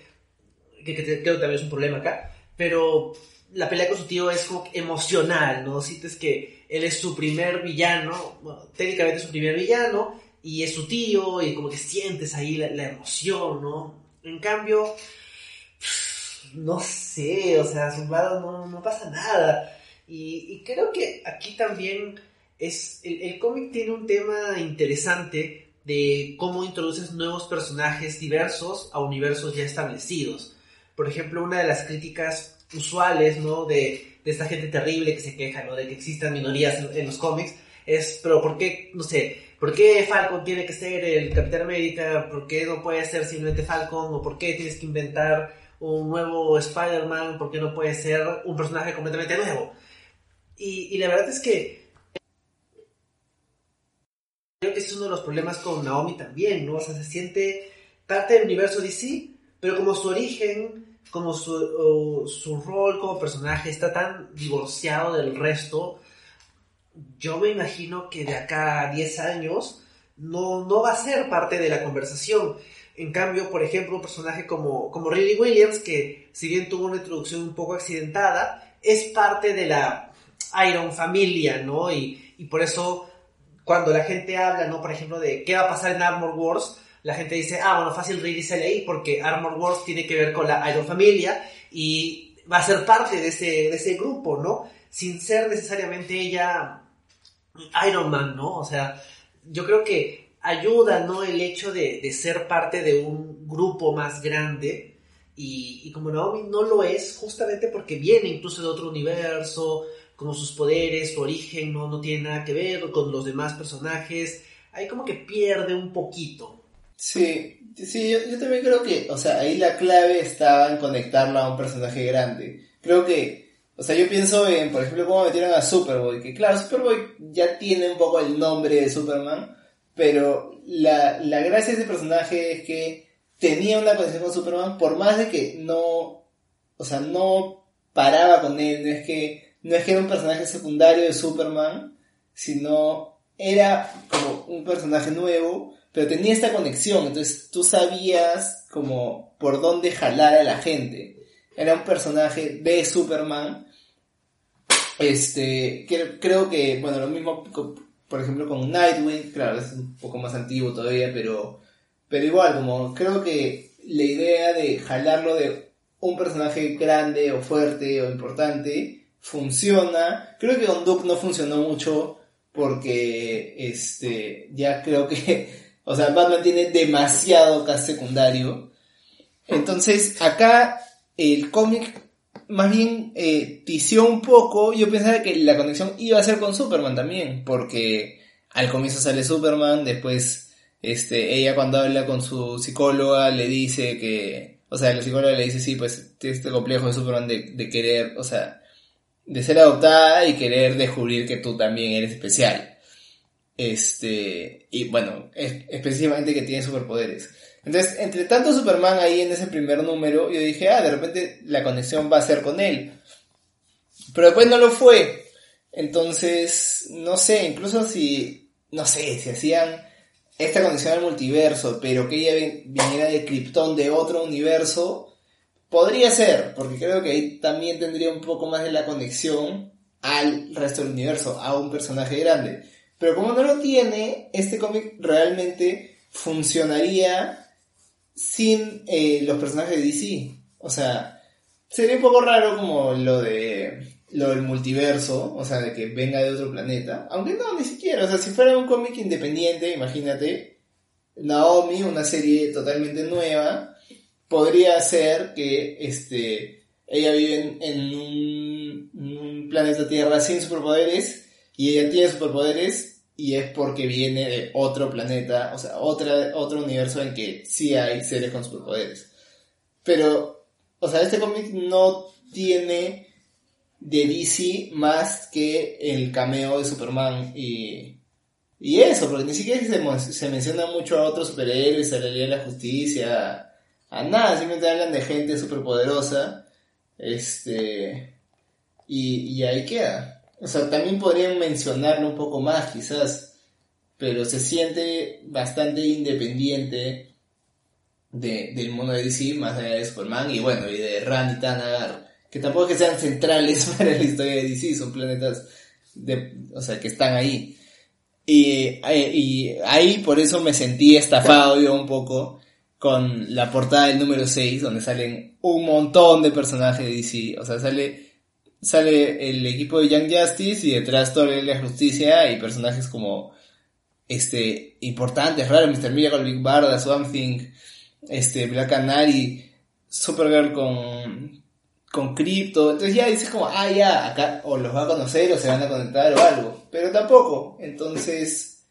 que, creo que también es un problema acá, pero la pelea con su tío es como emocional, ¿no? Sientes que él es su primer villano, técnicamente es su primer villano, y es su tío, y como que sientes ahí la, la emoción, ¿no? En cambio, no sé, o sea, zumbado no, no pasa nada. Y, creo que aquí también es, el, el cómic tiene un tema interesante de cómo introduces nuevos personajes diversos a universos ya establecidos. Por ejemplo, una de las críticas usuales, ¿no? De, de esta gente terrible que se queja, ¿no? De que existan minorías en, los cómics, es, pero ¿por qué, no sé, por qué Falcon tiene que ser el Capitán América? ¿Por qué no puede ser simplemente Falcon? ¿O por qué tienes que inventar un nuevo Spider-Man? ¿Por qué no puede ser un personaje completamente nuevo? Y, y la verdad es que creo que es uno de los problemas con Naomi también, ¿no? O sea, se siente parte del universo DC, pero como su origen, como su, su rol como personaje está tan divorciado del resto, yo me imagino que de acá a 10 años no, no va a ser parte de la conversación. En cambio, por ejemplo, un personaje como, como Riley Williams, que si bien tuvo una introducción un poco accidentada, es parte de la Iron Familia, ¿no? Y, y por eso cuando la gente habla, ¿no? Por ejemplo, de qué va a pasar en Armor Wars, la gente dice, ah, bueno, fácil Riley sale ahí porque Armor Wars tiene que ver con la Iron Familia y va a ser parte de ese, de ese grupo, ¿no? Sin ser necesariamente ella Iron Man, ¿no? O sea, yo creo que ayuda, ¿no? El hecho de, de ser parte de un grupo más grande y, y como Naomi no lo es, justamente porque viene incluso de otro universo, como sus poderes, su origen no, no tiene nada que ver con los demás personajes, ahí como que pierde un poquito. Sí, sí, yo, también creo que, o sea, ahí la clave estaba en conectarla a un personaje grande. Creo que, o sea, yo pienso en, por ejemplo, cómo metieron a Superboy, que claro, Superboy ya tiene un poco el nombre de Superman, pero la, la gracia de ese personaje es que tenía una conexión con Superman, por más de que no, o sea, no paraba con él, no es que no es que era un personaje secundario de Superman, sino era como un personaje nuevo, pero tenía esta conexión, entonces tú sabías como por dónde jalar a la gente. Era un personaje de Superman, este, creo que, bueno, lo mismo, por ejemplo, con Nightwing, claro, es un poco más antiguo todavía, pero, pero igual, como creo que la idea de jalarlo de un personaje grande o fuerte o importante, funciona. Creo que con Duke no funcionó mucho porque este ya creo que, o sea, Batman tiene demasiado cast secundario. Entonces, acá el cómic más bien eh, tició un poco. Yo pensaba que la conexión iba a ser con Superman también, porque al comienzo sale Superman, después este, ella cuando habla con su psicóloga le dice que, o sea, la psicóloga le dice, sí, pues este complejo de Superman de, de querer, o sea, de ser adoptada y querer descubrir que tú también eres especial. Este, y bueno, es, específicamente que tiene superpoderes. Entonces, entre tanto Superman ahí en ese primer número, yo dije, ah, de repente la conexión va a ser con él. Pero después no lo fue. Entonces, no sé, incluso si, no sé, si hacían esta conexión al multiverso, pero que ella viniera de Krypton de otro universo, Podría ser, porque creo que ahí también tendría un poco más de la conexión al resto del universo, a un personaje grande. Pero como no lo tiene, este cómic realmente funcionaría sin eh, los personajes de DC. O sea, sería un poco raro como lo de lo del multiverso, o sea, de que venga de otro planeta. Aunque no, ni siquiera. O sea, si fuera un cómic independiente, imagínate, Naomi, una serie totalmente nueva, podría ser que este, ella vive en, un, planeta Tierra sin superpoderes y ella tiene superpoderes y es porque viene de otro planeta, o sea, otra, otro universo en que sí hay seres con superpoderes. Pero, o sea, este cómic no tiene de DC más que el cameo de Superman y, y eso, porque ni siquiera se, se menciona mucho a otros superhéroes, a la ley de la justicia, a nada, simplemente hablan de gente superpoderosa. Este. Y, y ahí queda. O sea, también podrían mencionarlo un poco más, quizás. Pero se siente bastante independiente de, del mundo de DC, más allá de Superman y bueno, y de Ran y Tanagar. Que tampoco es que sean centrales para la historia de DC, son planetas de, o sea, que están ahí. Y, eh, y ahí por eso me sentí estafado yo un poco con la portada del número 6, donde salen un montón de personajes de DC. O sea, sale, sale el equipo de Young Justice y detrás todo la Justicia y personajes como este, importantes, raros, Mr. Miracle, Big Barda, Swamp este, Black Canary, Supergirl con, con Crypto, entonces ya dices como, ah, ya, acá, o los va a conocer o se van a conectar o algo, pero tampoco, entonces,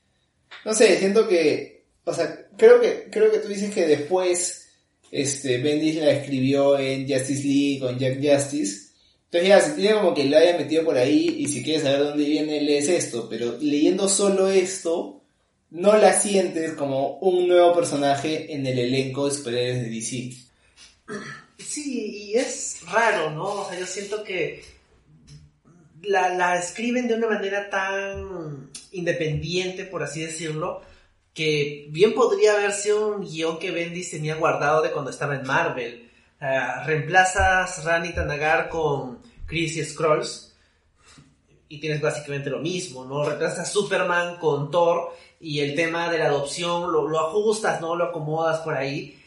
no sé, siento que, o sea, creo que, creo que tú dices que después, este, Bendis la escribió en Justice League, con Jack Justice, entonces ya, se tiene como que lo haya metido por ahí y si quieres saber dónde viene, lees esto, pero leyendo solo esto, no la sientes como un nuevo personaje en el elenco de superhéroes de DC. Sí, y es raro, ¿no? O sea, yo siento que la, la escriben de una manera tan independiente, por así decirlo, que bien podría haber sido un guion que Bendis tenía guardado de cuando estaba en Marvel. Uh, reemplazas Rani Tanagar con Chris y Scrolls y tienes básicamente lo mismo, ¿no? Reemplazas a Superman con Thor y el tema de la adopción lo, lo ajustas, ¿no? Lo acomodas por ahí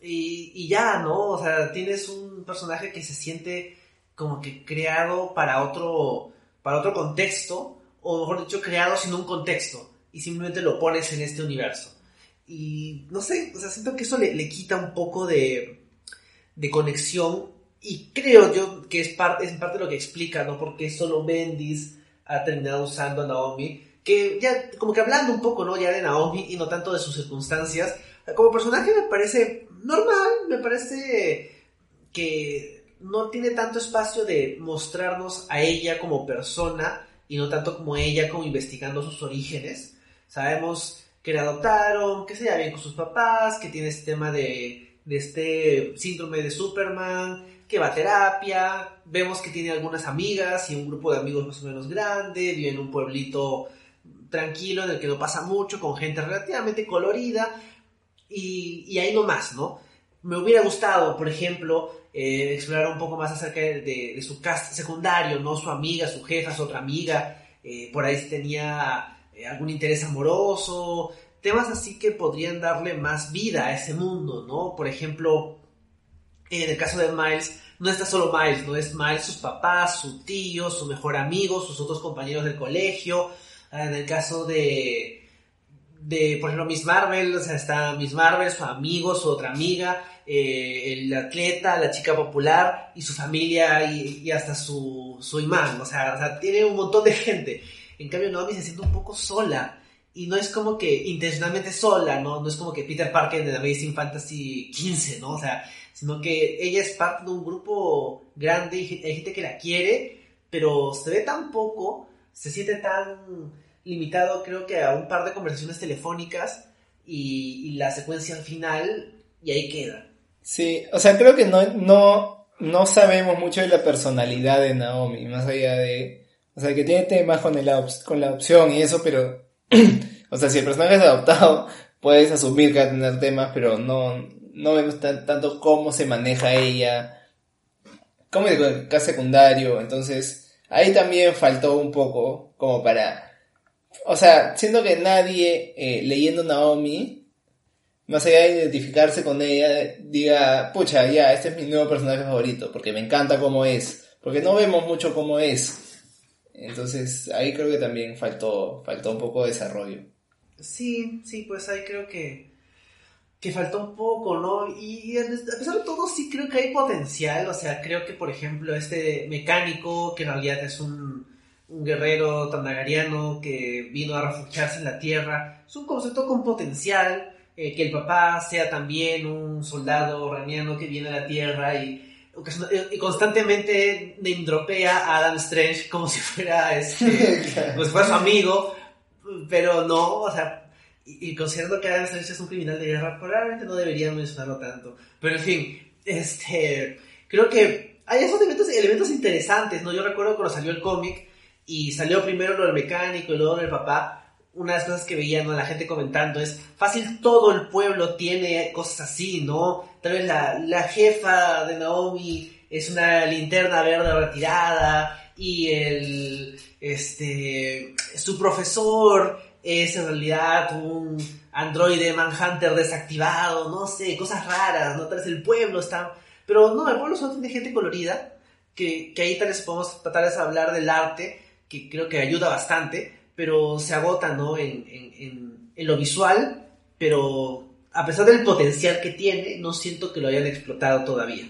y, y, ya, ¿no? O sea, tienes un personaje que se siente como que creado para otro, para otro contexto, o mejor dicho, creado sin un contexto, y simplemente lo pones en este universo. Y no sé, o sea, siento que eso le, le quita un poco de, de conexión, y creo yo que es parte, es parte de lo que explica, ¿no? Porque solo Bendis ha terminado usando a Naomi, que ya, como que hablando un poco, ¿no? Ya de Naomi y no tanto de sus circunstancias, como personaje me parece normal, me parece que no tiene tanto espacio de mostrarnos a ella como persona y no tanto como ella como investigando sus orígenes. Sabemos que le adoptaron, que se lleva bien con sus papás, que tiene este tema de, de este síndrome de Superman, que va a terapia, vemos que tiene algunas amigas y un grupo de amigos más o menos grande, vive en un pueblito tranquilo en el que no pasa mucho, con gente relativamente colorida, y, y ahí no más, ¿no? Me hubiera gustado, por ejemplo, eh, explorar un poco más acerca de, de, su cast secundario, ¿no? Su amiga, su jefa, su otra amiga, eh, por ahí si tenía eh, algún interés amoroso, temas así que podrían darle más vida a ese mundo, ¿no? Por ejemplo, en el caso de Miles, no está solo Miles, no es Miles, sus papás, su tío, su mejor amigo, sus otros compañeros del colegio. En el caso de, de, por ejemplo, Miss Marvel, o sea, está Miss Marvel, su amigo, su otra amiga, eh, el atleta, la chica popular y su familia y, y hasta su, su imán, o sea, o sea, tiene un montón de gente. En cambio, Naomi se siente un poco sola y no es como que intencionalmente sola, ¿no? No es como que Peter Parker de Amazing Fantasy 15, ¿no? O sea, sino que ella es parte de un grupo grande y hay gente que la quiere, pero se ve tan poco, se siente tan limitado creo que a un par de conversaciones telefónicas y, la secuencia final y ahí queda. Sí, o sea, creo que no, no, no sabemos mucho de la personalidad de Naomi, más allá de, o sea, que tiene temas con, el, con la opción y eso, pero, o sea, si el personaje es adoptado, puedes asumir que va a tener temas, pero no, no vemos tan, tanto cómo se maneja ella, cómo es el caso secundario, entonces, ahí también faltó un poco como para o sea, siento que nadie eh, leyendo Naomi, más allá de identificarse con ella, diga, pucha, ya, este es mi nuevo personaje favorito, porque me encanta cómo es, porque no vemos mucho cómo es. Entonces, ahí creo que también faltó, faltó un poco de desarrollo. Sí, sí, pues ahí creo que, que faltó un poco, ¿no? Y, a pesar de todo, sí creo que hay potencial, o sea, creo que, por ejemplo, este mecánico, que en realidad es un un guerrero tandagariano que vino a refugiarse en la tierra. Es un concepto con potencial, eh, que el papá sea también un soldado raniano que viene a la tierra y, y constantemente indropea a Adam Strange como si fuera, este, si fuera su amigo, pero no, o sea, y, y, considerando que Adam Strange es un criminal de guerra, probablemente no deberían mencionarlo tanto. Pero en fin, este, creo que hay esos elementos, elementos interesantes, ¿no? Yo recuerdo cuando salió el cómic, y salió primero lo del mecánico y luego lo del papá, una de las cosas que veía ¿no? la gente comentando es, fácil todo el pueblo tiene cosas así, ¿no? Tal vez la, la jefa de Naomi es una linterna verde retirada y el, este, su profesor es en realidad un androide Manhunter desactivado, no sé, cosas raras, ¿no? Tal vez el pueblo está... Pero no, el pueblo solo tiene gente colorida, que, que ahí tal vez podemos tratar de hablar del arte, que creo que ayuda bastante, pero se agota, ¿no? En, en, en, en lo visual, pero a pesar del potencial que tiene, no siento que lo hayan explotado todavía.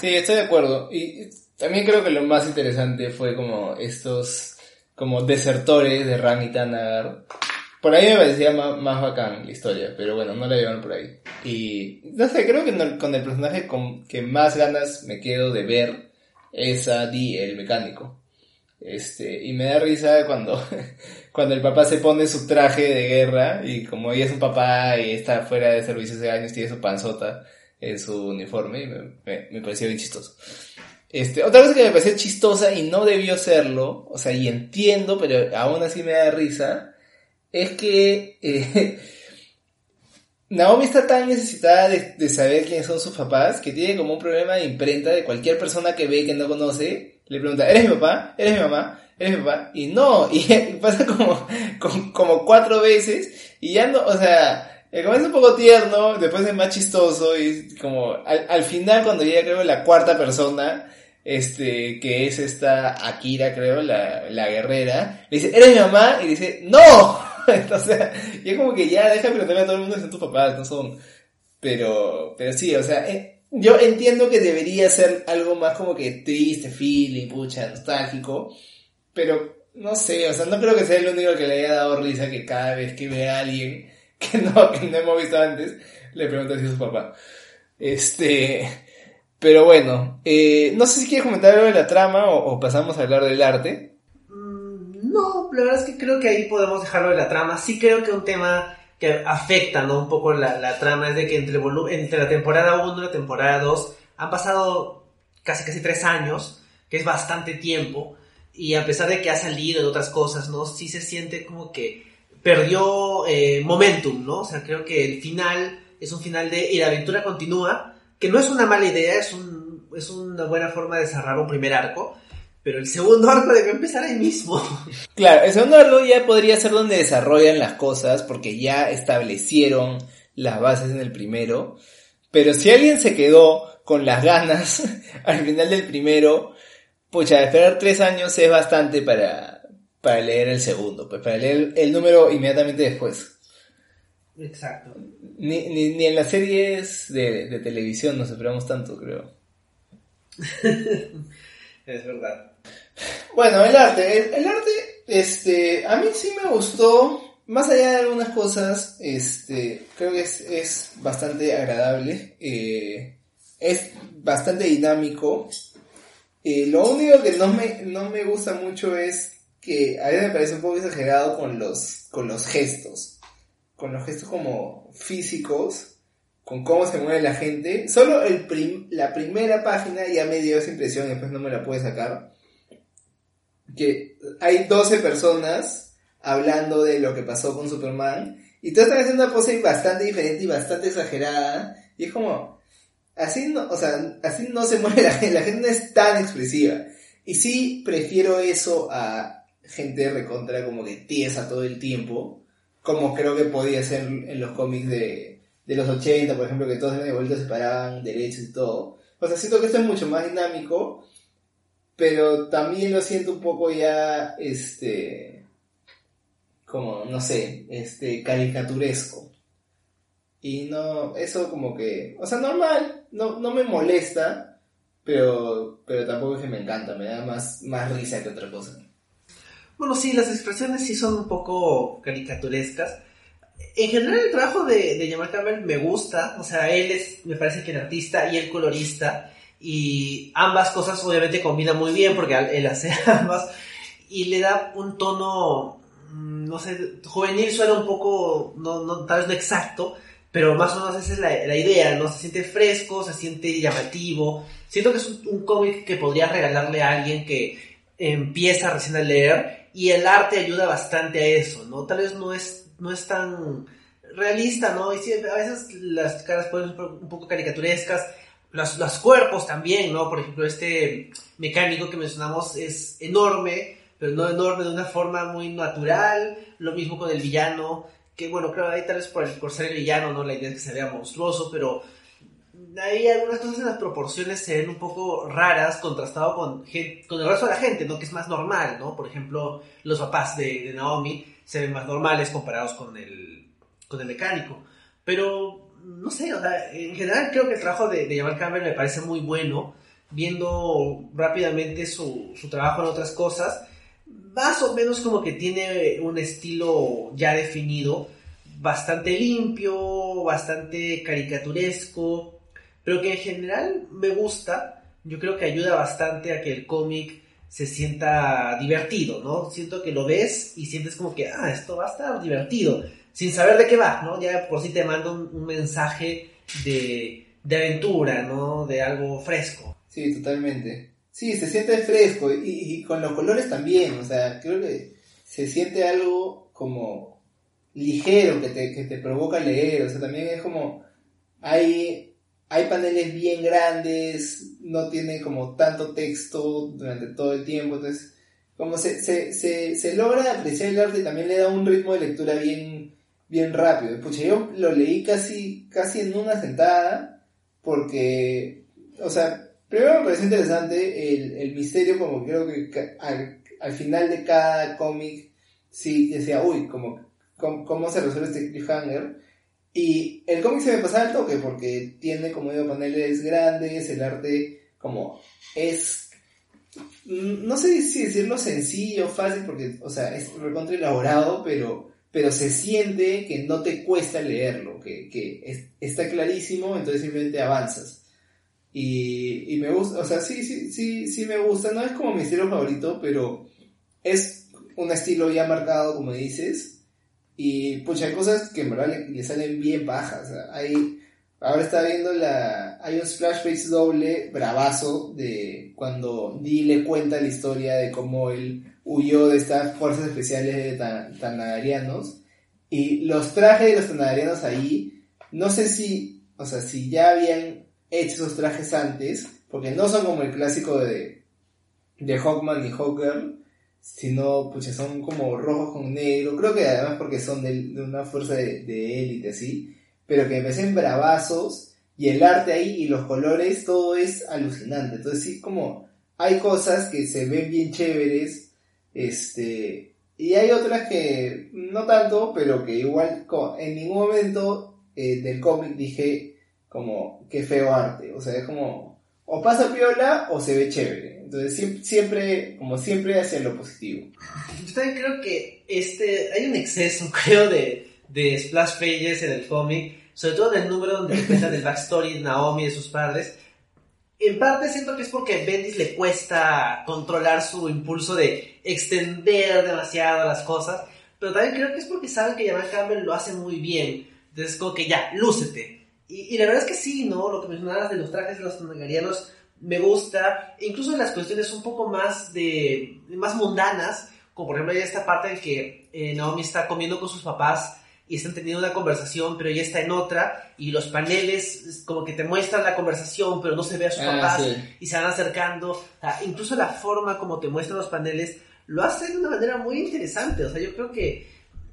Sí, estoy de acuerdo. Y también creo que lo más interesante fue como estos como desertores de Ran. Por ahí me parecía más, más bacán la historia, pero bueno, no la llevaron por ahí. Y no sé, creo que con el personaje con que más ganas me quedo de ver es a Dee, el mecánico. Este, y me da risa cuando, cuando el papá se pone su traje de guerra y como ella es un papá y está fuera de servicio hace años, tiene su panzota en su uniforme y me, me, me pareció bien chistoso. Este, otra cosa que me pareció chistosa y no debió serlo, o sea, y entiendo, pero aún así me da risa, es que eh, Naomi está tan necesitada de, de saber quiénes son sus papás que tiene como un problema de imprenta de cualquier persona que ve que no conoce, le pregunta, ¿eres mi papá? ¿Eres mi mamá? ¿Eres mi papá? Y no, y, pasa como, como, como cuatro veces y ya no, o sea, es un poco tierno, después es más chistoso y como al, al final cuando llega creo la cuarta persona, este, que es esta Akira creo, la, la guerrera, le dice, ¿eres mi mamá? Y dice, ¡No! o sea, y es como que ya deja preguntarle a todo el mundo son tus papás, no son. Pero, pero sí, o sea, eh, yo entiendo que debería ser algo más como que triste, feeling, pucha, nostálgico. Pero, no sé, o sea, no creo que sea el único que le haya dado risa que cada vez que ve a alguien que no, que no hemos visto antes, le pregunta si es su papá. Este, pero bueno, eh, no sé si quieres comentar algo de la trama o, o pasamos a hablar del arte. Mm, No, la verdad es que creo que ahí podemos dejarlo de la trama. Sí creo que un tema que afecta ¿no? un poco la, la trama es de que entre, entre la temporada 1 y la temporada 2 han pasado casi casi tres años, que es bastante tiempo, y a pesar de que ha salido de otras cosas, ¿no? Sí se siente como que perdió eh, momentum, ¿no? O sea, creo que el final es un final de y la aventura continúa, que no es una mala idea, es, un, es una buena forma de cerrar un primer arco, pero el segundo arco debe empezar ahí mismo. Claro, el segundo arco ya podría ser donde desarrollan las cosas porque ya establecieron las bases en el primero. Pero si alguien se quedó con las ganas al final del primero, pucha, esperar tres años es bastante para, para leer el segundo, pues para leer el número inmediatamente después. Exacto. Ni, ni, ni en las series de, de televisión nos esperamos tanto, creo. Es verdad. Bueno, el arte. El, arte, este, a mí sí me gustó. Más allá de algunas cosas, este, creo que es, es bastante agradable. eh, es bastante dinámico. Eh, lo único que no me, no me gusta mucho es que a veces me parece un poco exagerado con los, con los gestos. Con los gestos como físicos, con cómo se mueve la gente. Solo el prim- la primera página ya me dio esa impresión y después no me la pude sacar. Que hay 12 personas hablando de lo que pasó con Superman y todos están haciendo una pose bastante diferente y bastante exagerada. Y es como así no, o sea, así no se mueve la gente, la gente no es tan expresiva. Y sí prefiero eso a gente recontra como que tiesa todo el tiempo como creo que podía ser en los cómics de, de los 80 por ejemplo que todos el vuelto se paraban derechos y todo o sea siento que esto es mucho más dinámico pero también lo siento un poco ya, este, como, no sé, este, caricaturesco. Y no, eso como que, o sea, normal, no, no me molesta, pero, pero tampoco es que me encanta, me da más, más risa que otra cosa. Bueno, sí, las expresiones sí son un poco caricaturescas. En general el trabajo de, de Jamal Campbell me gusta, o sea, él es, me parece que el artista y el colorista, y ambas cosas obviamente combinan muy bien porque él hace ambas, y le da un tono, mm, no sé, juvenil suena un poco, no, no, tal vez no exacto, pero más o menos esa es la, la idea, ¿no? Se siente fresco, se siente llamativo, siento que es un, un cómic que podría regalarle a alguien que empieza recién a leer, y el arte ayuda bastante a eso, ¿no? Tal vez no es, no es tan realista, ¿no? Y sí, a veces las caras pueden ser un poco caricaturescas, los, los cuerpos también, ¿no? Por ejemplo, este mecánico que mencionamos es enorme, pero no enorme de una forma muy natural, lo mismo con el villano, que bueno, creo ahí tal vez por, el- por ser el villano, ¿no? La idea es que se vea monstruoso, pero hay algunas cosas en las proporciones se ven un poco raras contrastado con, con el resto de la gente, ¿no? Que es más normal, ¿no? Por ejemplo, los papás de, Naomi se ven más normales comparados con el, con el mecánico. Pero, no sé, o sea, en general creo que el trabajo de, de Jamal Cameron me parece muy bueno, viendo rápidamente su, su trabajo en otras cosas. Más o menos como que tiene un estilo ya definido, bastante limpio, bastante caricaturesco, pero que en general me gusta. Yo creo que ayuda bastante a que el cómic se sienta divertido, ¿no? Siento que lo ves y sientes como que, ah, esto va a estar divertido, sin saber de qué va, ¿no? Ya por si te mando un, mensaje de, de, aventura, ¿no? De algo fresco. Sí, totalmente. Sí, se siente fresco y, y, con los colores también, o sea, creo que se siente algo como ligero que te, que te provoca leer, o sea, también es como, hay hay paneles bien grandes, no tiene como tanto texto durante todo el tiempo, entonces como se, se, se, se logra apreciar el arte y también le da un ritmo de lectura bien, bien rápido. Pucha, yo lo leí casi, casi en una sentada, porque, o sea, primero me pareció interesante el, el misterio, como creo que al, al final de cada cómic, sí decía, uy, como, cómo, cómo se resuelve este cliffhanger y el cómic se me pasaba al toque porque tiene, como digo, paneles grandes, el arte como es, no sé si decirlo sencillo, fácil, porque, o sea, es recontra elaborado, pero, pero se siente que no te cuesta leerlo, que, que está clarísimo, entonces simplemente avanzas. Y, y me gusta, o sea, sí, sí, sí, sí me gusta, no es como mi estilo favorito, pero es un estilo ya marcado, como dices, y pucha, hay cosas que en verdad le, salen bien bajas. hay, ahora está viendo la. Hay un splash page doble bravazo de cuando Dee le cuenta la historia de cómo él huyó de estas fuerzas especiales de Tanagarianos. Y los trajes de los Tanagarianos ahí, no sé si, o sea, si ya habían hecho esos trajes antes, porque no son como el clásico de, de Hawkman y Hawkgirl, sino pues son como rojos con negro, creo que además porque son de, una fuerza de élite así, pero que me parecen bravazos y el arte ahí y los colores, todo es alucinante, entonces sí como hay cosas que se ven bien chéveres, este, y hay otras que no tanto, pero que igual en ningún momento eh, del cómic dije como qué feo arte, o sea, es como o pasa piola o se ve chévere. Entonces siempre, como siempre, hacia lo positivo. Yo también creo que este, hay un exceso, creo, de, de splash pages en el cómic, sobre todo en el número donde cuentan el backstory de Naomi y de sus padres. En parte siento que es porque a Bendis le cuesta controlar su impulso de extender demasiado las cosas, pero también creo que es porque saben que Jamal Campbell lo hace muy bien. Entonces, como que ya, lúcete. Y, y la verdad es que sí, ¿no? Lo que mencionabas de los trajes de los tanagarianos me gusta, incluso en las cuestiones un poco más de, más mundanas, como por ejemplo hay esta parte en que eh, Naomi está comiendo con sus papás y están teniendo una conversación, pero ella está en otra, y los paneles como que te muestran la conversación, pero no se ve a sus ah, papás, y se van acercando, incluso la forma como te muestran los paneles, lo hace de una manera muy interesante, o sea, yo creo que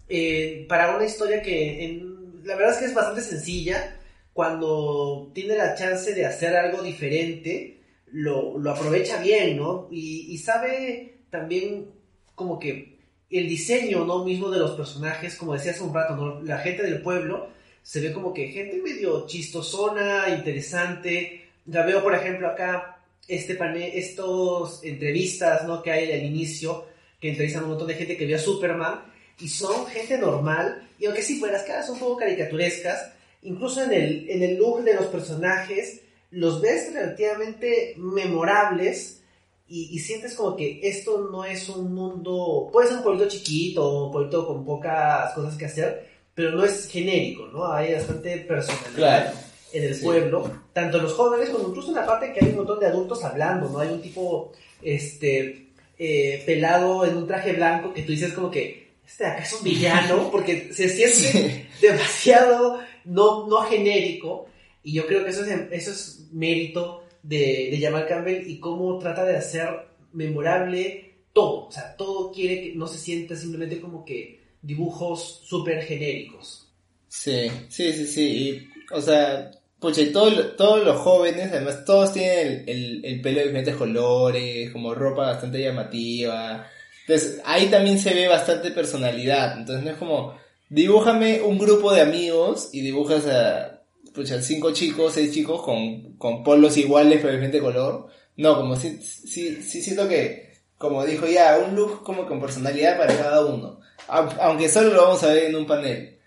eh, para una historia que en, la verdad es que es bastante sencilla, cuando tiene la chance de hacer algo diferente, lo, aprovecha bien, ¿no? Y, sabe también como que el diseño, ¿no? Mismo de los personajes, como decía hace un rato, ¿no? La gente del pueblo se ve como que gente medio chistosona, interesante. Ya veo, por ejemplo, acá este panel, estos entrevistas, ¿no? Que hay al inicio, que entrevistan a un montón de gente que vio a Superman, y son gente normal, y aunque sí, pues las caras son un poco caricaturescas, incluso en el, en el look de los personajes, los ves relativamente memorables y, sientes como que esto no es un mundo, puede ser un pueblito chiquito, un pueblito con pocas cosas que hacer, pero no es genérico, ¿no? Hay bastante personalidad en el pueblo, tanto los jóvenes como incluso en la parte que hay un montón de adultos hablando, ¿no? Hay un tipo, este, eh, pelado en un traje blanco que tú dices como que, este acá es un villano, porque se siente demasiado no, no genérico, y yo creo que eso es, eso es mérito de, de Jamal Campbell y cómo trata de hacer memorable todo, o sea, todo quiere que no se sienta simplemente como que dibujos súper genéricos. Sí, sí, sí, sí, y, o sea, pucha, y todo- todos los jóvenes, además todos tienen el- el pelo de diferentes colores, como ropa bastante llamativa. Entonces, ahí también se ve bastante personalidad. Entonces, no es como, dibújame un grupo de amigos y dibujas a, pucha, cinco chicos, seis chicos con, con polos iguales pero diferente color. No, como si, sí, sí siento que, como dijo ya, un look como con personalidad para cada uno. Au- Aunque solo lo vamos a ver en un panel.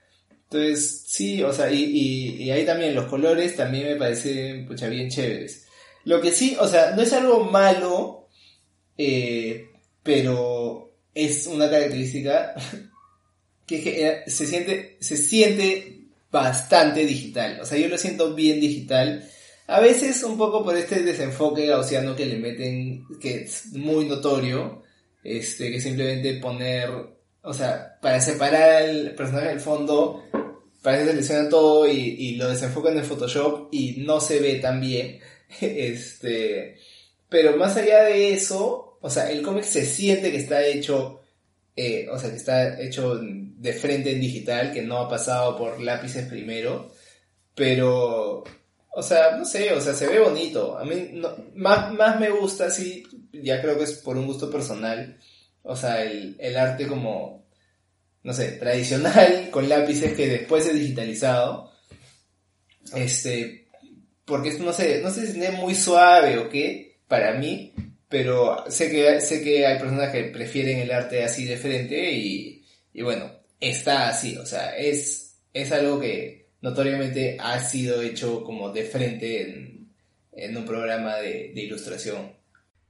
Entonces, sí, o sea, y, y, y ahí también los colores también me parecen, pucha, bien chéveres. Lo que sí, o sea, no es algo malo, eh, pero es una característica que, eh, se siente, se siente bastante digital. O sea, yo lo siento bien digital. A veces un poco por este desenfoque gaussiano que le meten, que es muy notorio, este, que simplemente poner, o sea, para separar al personaje del fondo, parece que selecciona todo y, y lo desenfocan en Photoshop y no se ve tan bien. Este, pero más allá de eso, o sea, el cómic se siente que está hecho, eh, o sea, que está hecho de frente en digital, que no ha pasado por lápices primero, pero, o sea, no sé, o sea, se ve bonito. A mí no- más, más me gusta, sí, ya creo que es por un gusto personal, o sea, el, el arte como, no sé, tradicional, con lápices que después es digitalizado. Este, porque no sé, no sé si es muy suave o qué, para mí, pero sé que, sé que hay personas que prefieren el arte así de frente y, y bueno, está así, o sea, es, es algo que notoriamente ha sido hecho como de frente en, un programa de, ilustración.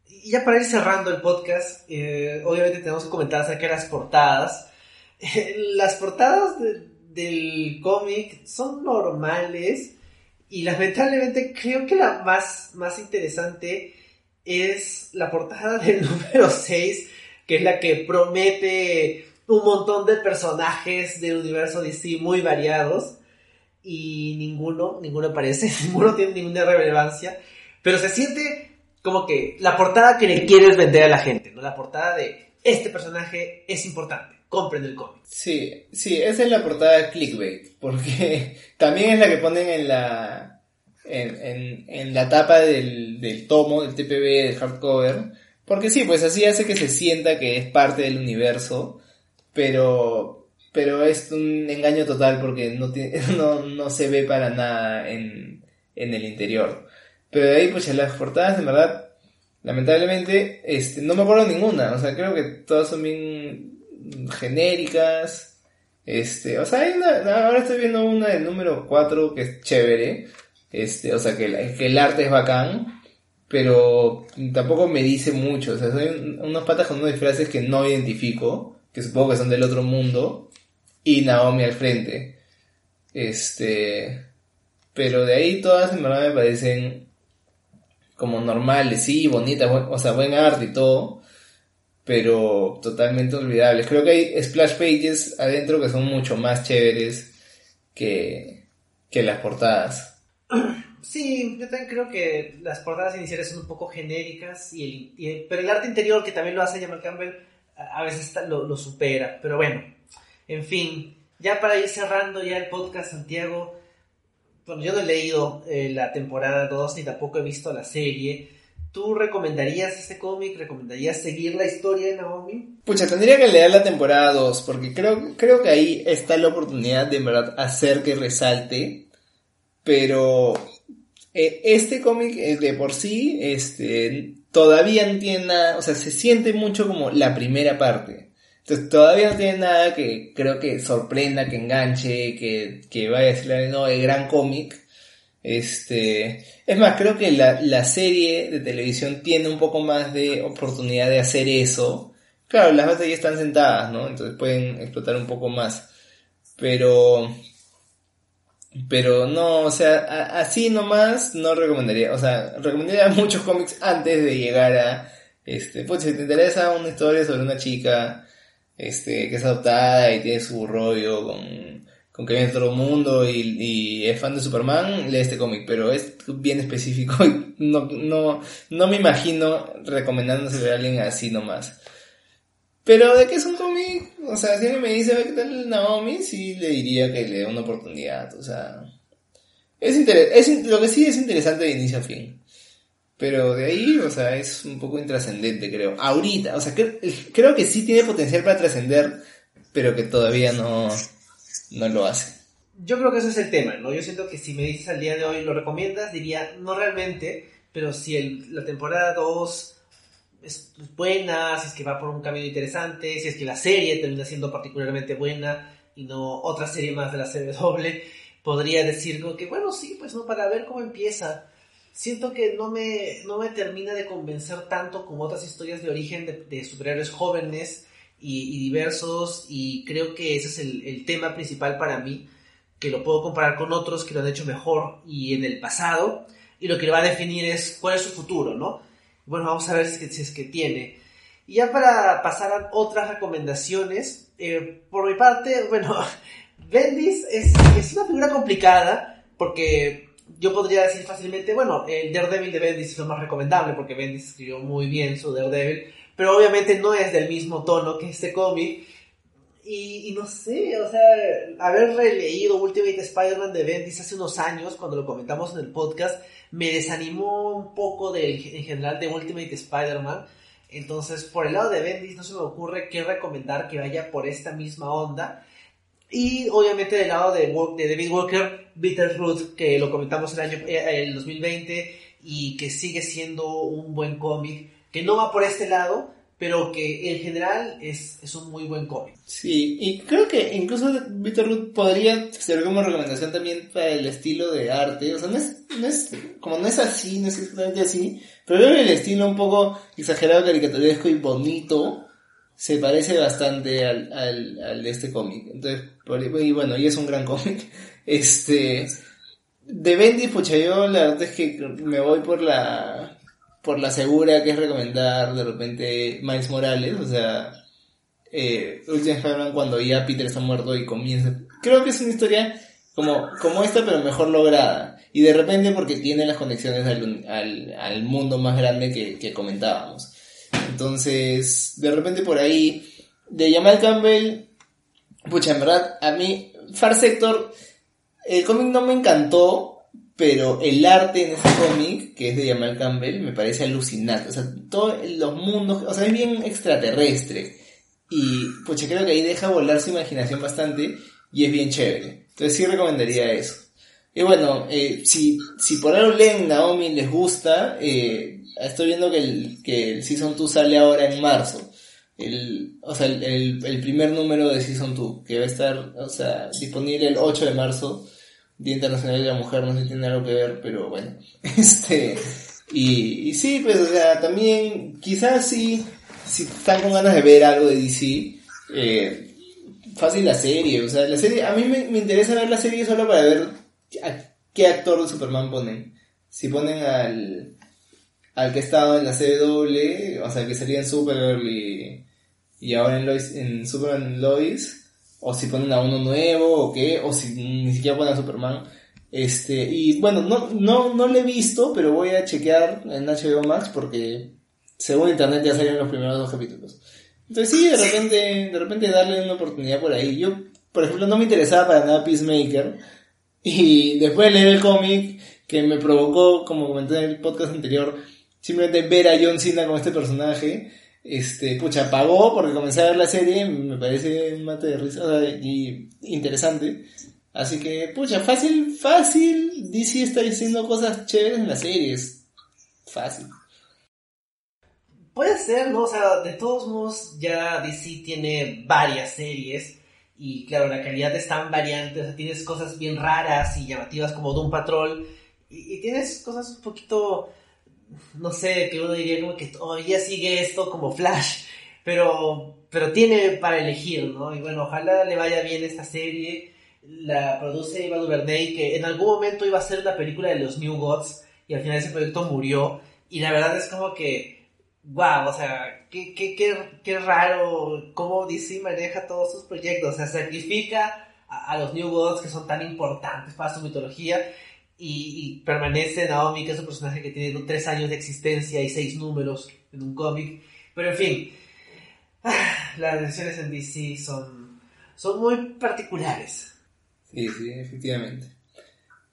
Y ya para ir cerrando el podcast, eh, obviamente tenemos que comentar acerca de las portadas. las portadas de- del cómic son normales y lamentablemente creo que la más, más interesante es la portada del número 6, que es la que promete un montón de personajes del universo DC muy variados y ninguno, ninguno aparece, ninguno tiene ninguna relevancia, pero se siente como que la portada que le quieres vender a la gente, ¿no? La portada de este personaje es importante, compren el cómic. Sí, sí, esa es la portada clickbait, porque también es la que ponen en la en, en, en la tapa del, del tomo, del TPB, del hardcover, porque sí, pues así hace que se sienta que es parte del universo, pero pero es un engaño total porque no no, no se ve para nada en, en el interior. Pero de ahí, pues las portadas, en verdad, lamentablemente, este, no me acuerdo ninguna. O sea, creo que todas son bien genéricas. Este, o sea, hay una, ahora estoy viendo una del número 4 que es chévere. Este, o sea, que, la- que el arte es bacán. Pero tampoco me dice mucho. O sea, son unos patas con unos disfraces que no identifico. Que supongo que son del otro mundo. Y Naomi al frente. Este. Pero de ahí todas en verdad me parecen como normales, sí, bonitas, o sea, buen arte y todo, pero totalmente olvidables. Creo que hay splash pages adentro que son mucho más chéveres que, que las portadas. Sí, yo también creo que las portadas iniciales son un poco genéricas, y el- pero el arte interior que también lo hace Jamal Campbell a, veces lo, lo supera. Pero bueno, en fin, ya para ir cerrando ya el podcast, Santiago, bueno, yo no he leído eh, la temporada 2 ni tampoco he visto la serie. ¿Tú recomendarías este cómic? ¿Recomendarías seguir la historia de Naomi? Pucha, tendría que leer la temporada 2, porque creo, creo que ahí está la oportunidad de en verdad hacer que resalte, pero eh, este cómic eh, de por sí, este, todavía no tiene nada, o sea, se siente mucho como la primera parte. Entonces todavía no tiene nada que creo que sorprenda, que enganche, que, que vaya a decirle, no, el gran cómic. Este, es más, creo que la, la serie de televisión tiene un poco más de oportunidad de hacer eso. Claro, las bases ya están sentadas, ¿no? Entonces pueden explotar un poco más. Pero, pero no, o sea, a- así nomás no recomendaría. O sea, recomendaría muchos cómics antes de llegar a, este, pues si te interesa una historia sobre una chica, este, que es adoptada y tiene su rollo con, con que viene de otro mundo y, y es fan de Superman, lee este cómic, pero es bien específico y no, no, no me imagino recomendándose a alguien así nomás. Pero de que es un cómic, o sea, si alguien me dice, "Ve, ¿qué tal Naomi? Sí le diría que le dé una oportunidad, o sea, Es, es lo que sí es interesante de inicio a fin. Pero de ahí, o sea, es un poco intrascendente, creo. Ahorita, o sea, cre- creo que sí tiene potencial para trascender, pero que todavía no, no lo hace. Yo creo que ese es el tema, ¿no? Yo siento que si me dices al día de hoy, ¿lo recomiendas? Diría, no realmente, pero si el- la temporada 2 es buena, si es que va por un camino interesante, si es que la serie termina siendo particularmente buena y no otra serie más de la CW, podría decir como que, bueno, sí, pues no, para ver cómo empieza. Siento que no me, no me termina de convencer tanto como otras historias de origen de, de superhéroes jóvenes y, y diversos y creo que ese es el, el tema principal para mí que lo puedo comparar con otros que lo han hecho mejor y en el pasado, y lo que va a definir es cuál es su futuro, ¿no? Bueno, vamos a ver si si es que tiene. Y ya para pasar a otras recomendaciones, eh, por mi parte, bueno, Bendis es, es una figura complicada, porque yo podría decir fácilmente, bueno, el Daredevil de Bendis es lo más recomendable, porque Bendis escribió muy bien su Daredevil, pero obviamente no es del mismo tono que este cómic, y, y no sé, o sea, haber releído Ultimate Spider-Man de Bendis hace unos años, cuando lo comentamos en el podcast, me desanimó un poco del, en general de Ultimate Spider-Man. Entonces, por el lado de Bendis, no se me ocurre qué recomendar que vaya por esta misma onda. Y obviamente del lado de, de David Walker, Bitterroot, que lo comentamos el año eh, el 2020 y que sigue siendo un buen cómic, que no va por este lado, pero que en general es, es un muy buen cómic. Sí, y creo que incluso Víctor Ruth podría servir como recomendación también para el estilo de arte. O sea, no es, no es, como no es así, no es exactamente así, pero creo que el estilo un poco exagerado, caricaturesco y bonito se parece bastante al, al, al de este cómic. Entonces, y bueno, y es un gran cómic. Este, de Bendy, pucha, yo la verdad es que me voy por la, por la segura que es recomendar de repente Miles Morales, o sea, eh, Ultimate Spider-Man cuando ya Peter está muerto y comienza. Creo que es una historia como, como esta, pero mejor lograda. Y de repente porque tiene las conexiones al, al, mundo más grande que, que comentábamos. Entonces, de repente por ahí, de Jamal Campbell, pucha, en verdad, a mí, Far Sector, el cómic no me encantó, pero el arte en este cómic, que es de Jamal Campbell, me parece alucinante. O sea, todos los mundos, o sea, es bien extraterrestre. Y, pucha, creo que ahí deja volar su imaginación bastante y es bien chévere. Entonces sí recomendaría eso. Y bueno, eh, si, si por algo leen Naomi les gusta, eh, estoy viendo que el, que Season 2 sale ahora en marzo. El, o sea, el, el, el primer número de Season 2, que va a estar, o sea, disponible el 8 de marzo, Día Internacional de la Mujer, no sé si tiene algo que ver, pero bueno. Este, y, y sí, pues, o sea, también, quizás sí, si están con ganas de ver algo de DC, eh, fácil la serie, o sea, la serie, a mí me, me interesa ver la serie solo para ver a qué actor de Superman ponen. Si ponen al, al que ha estado en la CW, o sea, que sería en Supergirl y, y ahora en, Lois, en Superman Lois, o si ponen a uno nuevo, o qué, o si ni siquiera ponen a Superman. Este, y bueno, no, no, no lo he visto, pero voy a chequear en HBO Max porque según internet ya salieron los primeros dos capítulos. Entonces sí, de repente, de repente darle una oportunidad por ahí. Yo, por ejemplo, no me interesaba para nada Peacemaker. Y después de leer el cómic, que me provocó, como comenté en el podcast anterior, simplemente ver a John Cena con este personaje, este, pucha, pagó porque comencé a ver la serie, me parece un mate de risa y interesante. Así que, pucha, fácil, fácil, DC está diciendo cosas chéveres en las series. Fácil. Puede ser, ¿no? O sea, de todos modos, ya DC tiene varias series. Y claro, la calidad es tan variante. O sea, tienes cosas bien raras y llamativas como Doom Patrol. Y, y tienes cosas un poquito, no sé, que uno diría como que todavía sigue esto como Flash. Pero, pero tiene para elegir, ¿no? Y bueno, ojalá le vaya bien esta serie. La produce Eva DuVernay, que en algún momento iba a ser una película de los New Gods. Y al final ese proyecto murió. Y la verdad es como que wow, o sea, qué, qué, qué, qué raro cómo DC maneja todos sus proyectos. O sea, sacrifica a los New Gods que son tan importantes para su mitología y, y permanece Naomi, que es un personaje que tiene tres años de existencia y seis números en un cómic. Pero en fin, las decisiones en DC son, son muy particulares. Sí, sí, efectivamente.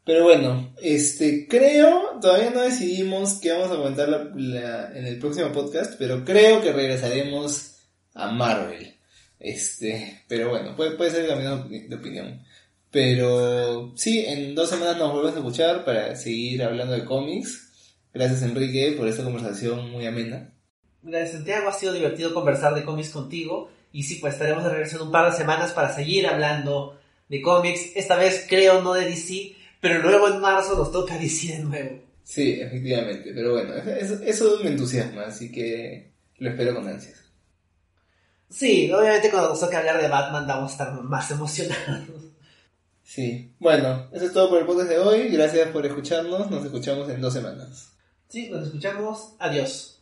Pero bueno, este, creo, todavía no decidimos qué vamos a comentar la- la- en el próximo podcast, pero creo que regresaremos a Marvel. Este, pero bueno, puede, puede ser cambiando de de opinión. Pero sí, en dos semanas nos volvemos a escuchar para seguir hablando de cómics. Gracias Enrique por esta conversación muy amena. Gracias, Santiago. Ha sido divertido conversar de cómics contigo. Y sí, pues estaremos de regreso en un par de semanas para seguir hablando de cómics. Esta vez creo no de DC, pero luego en marzo nos toca DC de nuevo. Sí, efectivamente, pero bueno, eso, eso me entusiasma, así que lo espero con ansias. Sí, obviamente cuando nos toque hablar de Batman vamos a estar más emocionados. Sí, bueno, eso es todo por el podcast de hoy. Gracias por escucharnos. Nos escuchamos en dos semanas. Sí, nos escuchamos. Adiós.